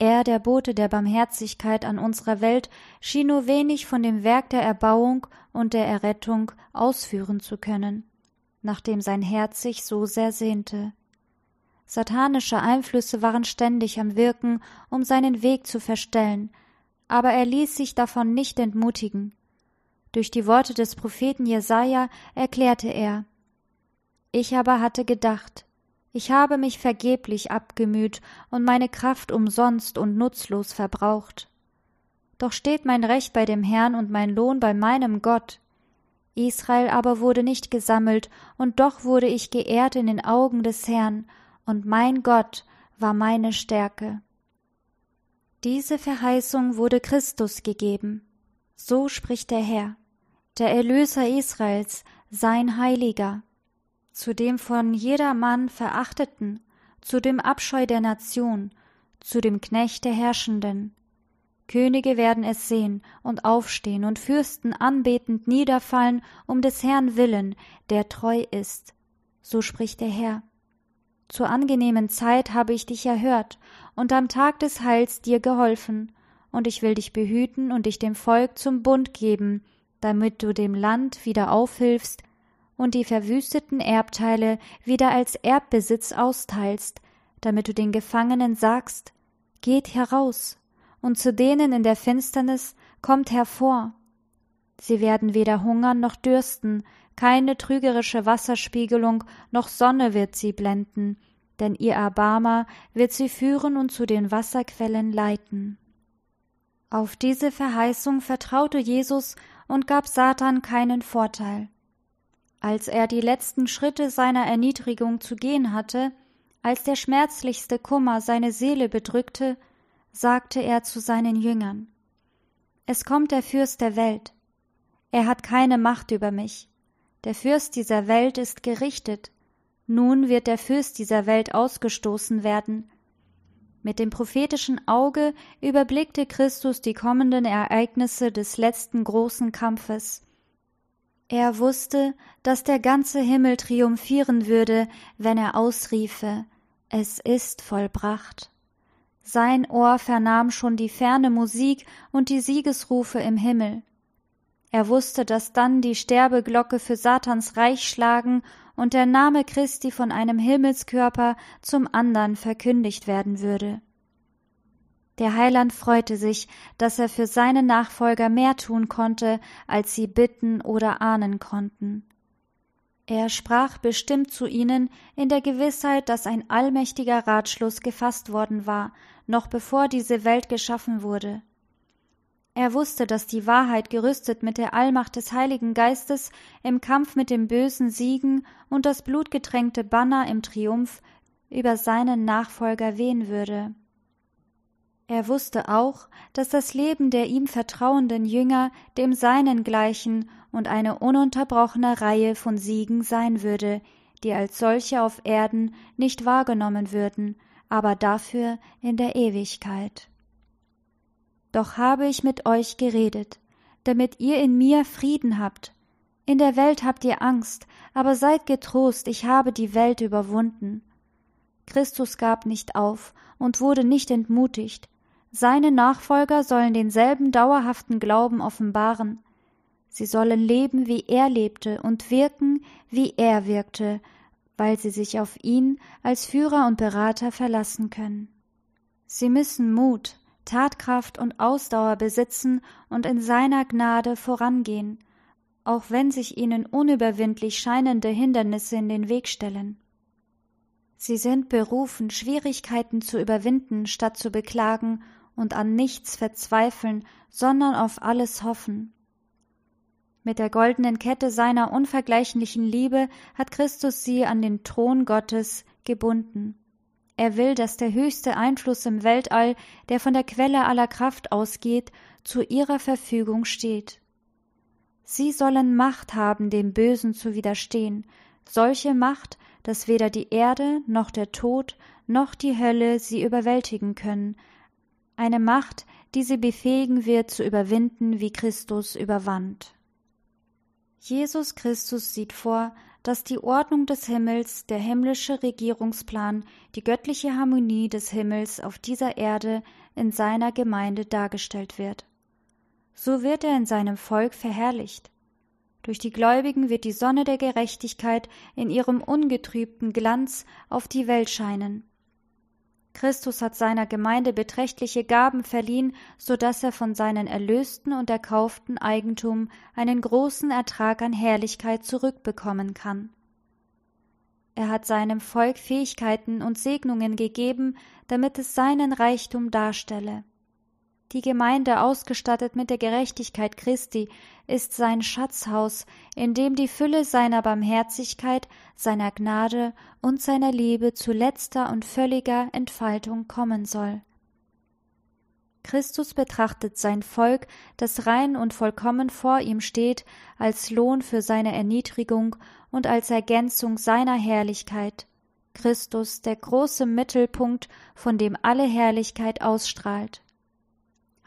Er, der Bote der Barmherzigkeit an unserer Welt, schien nur wenig von dem Werk der Erbauung und der Errettung ausführen zu können, nachdem sein Herz sich so sehr sehnte. Satanische Einflüsse waren ständig am Wirken, um seinen Weg zu verstellen, aber er ließ sich davon nicht entmutigen. Durch die Worte des Propheten Jesaja erklärte er: Ich aber hatte gedacht, ich habe mich vergeblich abgemüht und meine Kraft umsonst und nutzlos verbraucht. Doch steht mein Recht bei dem Herrn und mein Lohn bei meinem Gott. Israel aber wurde nicht gesammelt, und doch wurde ich geehrt in den Augen des Herrn, und mein Gott war meine Stärke. Diese Verheißung wurde Christus gegeben. So spricht der Herr, der Erlöser Israels, sein Heiliger, zu dem von jedermann verachteten, zu dem Abscheu der Nation, zu dem Knecht der Herrschenden. Könige werden es sehen und aufstehen und Fürsten anbetend niederfallen um des Herrn willen, der treu ist. So spricht der Herr. Zur angenehmen Zeit habe ich dich erhört und am Tag des Heils dir geholfen, und ich will dich behüten und dich dem Volk zum Bund geben, damit du dem Land wieder aufhilfst und die verwüsteten Erbteile wieder als Erbbesitz austeilst, damit du den Gefangenen sagst, Geht heraus, und zu denen in der Finsternis kommt hervor. Sie werden weder hungern noch dürsten, keine trügerische Wasserspiegelung noch Sonne wird sie blenden, denn ihr Erbarmer wird sie führen und zu den Wasserquellen leiten. Auf diese Verheißung vertraute Jesus und gab Satan keinen Vorteil. Als er die letzten Schritte seiner Erniedrigung zu gehen hatte, als der schmerzlichste Kummer seine Seele bedrückte, sagte er zu seinen Jüngern Es kommt der Fürst der Welt. Er hat keine Macht über mich. Der Fürst dieser Welt ist gerichtet. Nun wird der Fürst dieser Welt ausgestoßen werden. Mit dem prophetischen Auge überblickte Christus die kommenden Ereignisse des letzten großen Kampfes. Er wusste, dass der ganze Himmel triumphieren würde, wenn er ausriefe Es ist vollbracht. Sein Ohr vernahm schon die ferne Musik und die Siegesrufe im Himmel. Er wusste, dass dann die Sterbeglocke für Satans Reich schlagen und der Name Christi von einem Himmelskörper zum andern verkündigt werden würde. Der Heiland freute sich, dass er für seine Nachfolger mehr tun konnte, als sie bitten oder ahnen konnten. Er sprach bestimmt zu ihnen in der Gewissheit, dass ein allmächtiger Ratschluss gefasst worden war, noch bevor diese Welt geschaffen wurde. Er wusste, dass die Wahrheit gerüstet mit der Allmacht des Heiligen Geistes im Kampf mit dem Bösen siegen und das blutgetränkte Banner im Triumph über seinen Nachfolger wehen würde. Er wusste auch, dass das Leben der ihm vertrauenden Jünger dem seinen gleichen und eine ununterbrochene Reihe von Siegen sein würde, die als solche auf Erden nicht wahrgenommen würden, aber dafür in der Ewigkeit. Doch habe ich mit euch geredet, damit ihr in mir Frieden habt. In der Welt habt ihr Angst, aber seid getrost, ich habe die Welt überwunden. Christus gab nicht auf und wurde nicht entmutigt, seine Nachfolger sollen denselben dauerhaften Glauben offenbaren. Sie sollen leben, wie er lebte, und wirken, wie er wirkte, weil sie sich auf ihn als Führer und Berater verlassen können. Sie müssen Mut, Tatkraft und Ausdauer besitzen und in seiner Gnade vorangehen, auch wenn sich ihnen unüberwindlich scheinende Hindernisse in den Weg stellen. Sie sind berufen, Schwierigkeiten zu überwinden, statt zu beklagen und an nichts verzweifeln, sondern auf alles hoffen. Mit der goldenen Kette seiner unvergleichlichen Liebe hat Christus sie an den Thron Gottes gebunden. Er will, dass der höchste Einfluss im Weltall, der von der Quelle aller Kraft ausgeht, zu ihrer Verfügung steht. Sie sollen Macht haben, dem Bösen zu widerstehen, solche Macht, dass weder die Erde noch der Tod noch die Hölle sie überwältigen können, eine Macht, die sie befähigen wird zu überwinden, wie Christus überwand. Jesus Christus sieht vor, dass die Ordnung des Himmels, der himmlische Regierungsplan, die göttliche Harmonie des Himmels auf dieser Erde in seiner Gemeinde dargestellt wird. So wird er in seinem Volk verherrlicht. Durch die Gläubigen wird die Sonne der Gerechtigkeit in ihrem ungetrübten Glanz auf die Welt scheinen. Christus hat seiner Gemeinde beträchtliche Gaben verliehen, so dass er von seinen erlösten und erkauften Eigentum einen großen Ertrag an Herrlichkeit zurückbekommen kann. Er hat seinem Volk Fähigkeiten und Segnungen gegeben, damit es seinen Reichtum darstelle. Die Gemeinde, ausgestattet mit der Gerechtigkeit Christi, ist sein Schatzhaus, in dem die Fülle seiner Barmherzigkeit, seiner Gnade und seiner Liebe zu letzter und völliger Entfaltung kommen soll. Christus betrachtet sein Volk, das rein und vollkommen vor ihm steht, als Lohn für seine Erniedrigung und als Ergänzung seiner Herrlichkeit. Christus, der große Mittelpunkt, von dem alle Herrlichkeit ausstrahlt.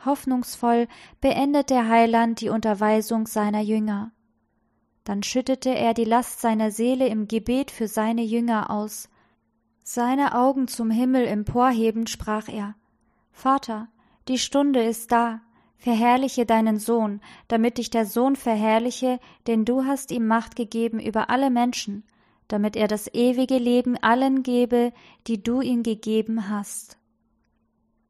Hoffnungsvoll beendet der Heiland die Unterweisung seiner Jünger. Dann schüttete er die Last seiner Seele im Gebet für seine Jünger aus. Seine Augen zum Himmel emporhebend sprach er Vater, die Stunde ist da, verherrliche deinen Sohn, damit dich der Sohn verherrliche, denn du hast ihm Macht gegeben über alle Menschen, damit er das ewige Leben allen gebe, die du ihm gegeben hast.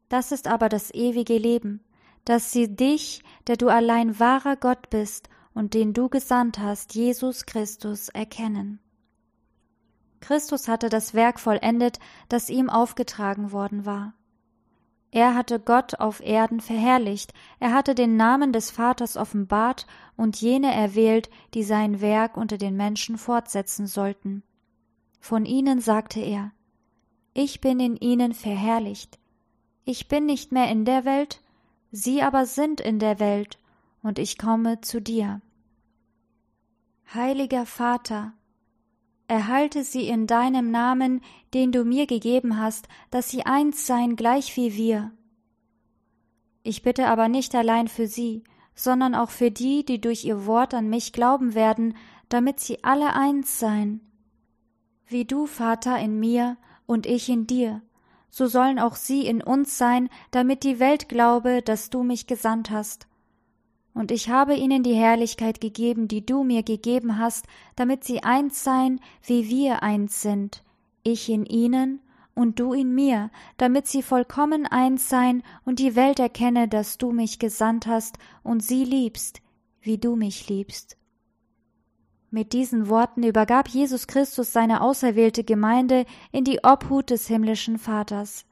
Das ist aber das ewige Leben, dass sie dich, der du allein wahrer Gott bist und den du gesandt hast, Jesus Christus, erkennen. Christus hatte das Werk vollendet, das ihm aufgetragen worden war. Er hatte Gott auf Erden verherrlicht, er hatte den Namen des Vaters offenbart und jene erwählt, die sein Werk unter den Menschen fortsetzen sollten. Von ihnen sagte er Ich bin in ihnen verherrlicht, ich bin nicht mehr in der Welt, sie aber sind in der Welt, und ich komme zu dir. Heiliger Vater, erhalte sie in deinem Namen, den du mir gegeben hast, dass sie eins seien gleich wie wir. Ich bitte aber nicht allein für sie, sondern auch für die, die durch ihr Wort an mich glauben werden, damit sie alle eins seien. Wie du, Vater, in mir und ich in dir, so sollen auch sie in uns sein, damit die Welt glaube, dass du mich gesandt hast. Und ich habe ihnen die Herrlichkeit gegeben, die du mir gegeben hast, damit sie eins seien, wie wir eins sind, ich in ihnen und du in mir, damit sie vollkommen eins seien und die Welt erkenne, dass du mich gesandt hast und sie liebst, wie du mich liebst. Mit diesen Worten übergab Jesus Christus seine auserwählte Gemeinde in die Obhut des himmlischen Vaters.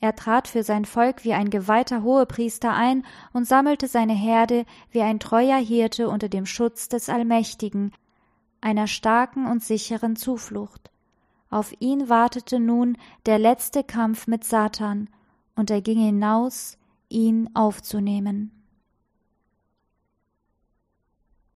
Er trat für sein Volk wie ein geweihter Hohepriester ein und sammelte seine Herde wie ein treuer Hirte unter dem Schutz des Allmächtigen, einer starken und sicheren Zuflucht. Auf ihn wartete nun der letzte Kampf mit Satan, und er ging hinaus, ihn aufzunehmen.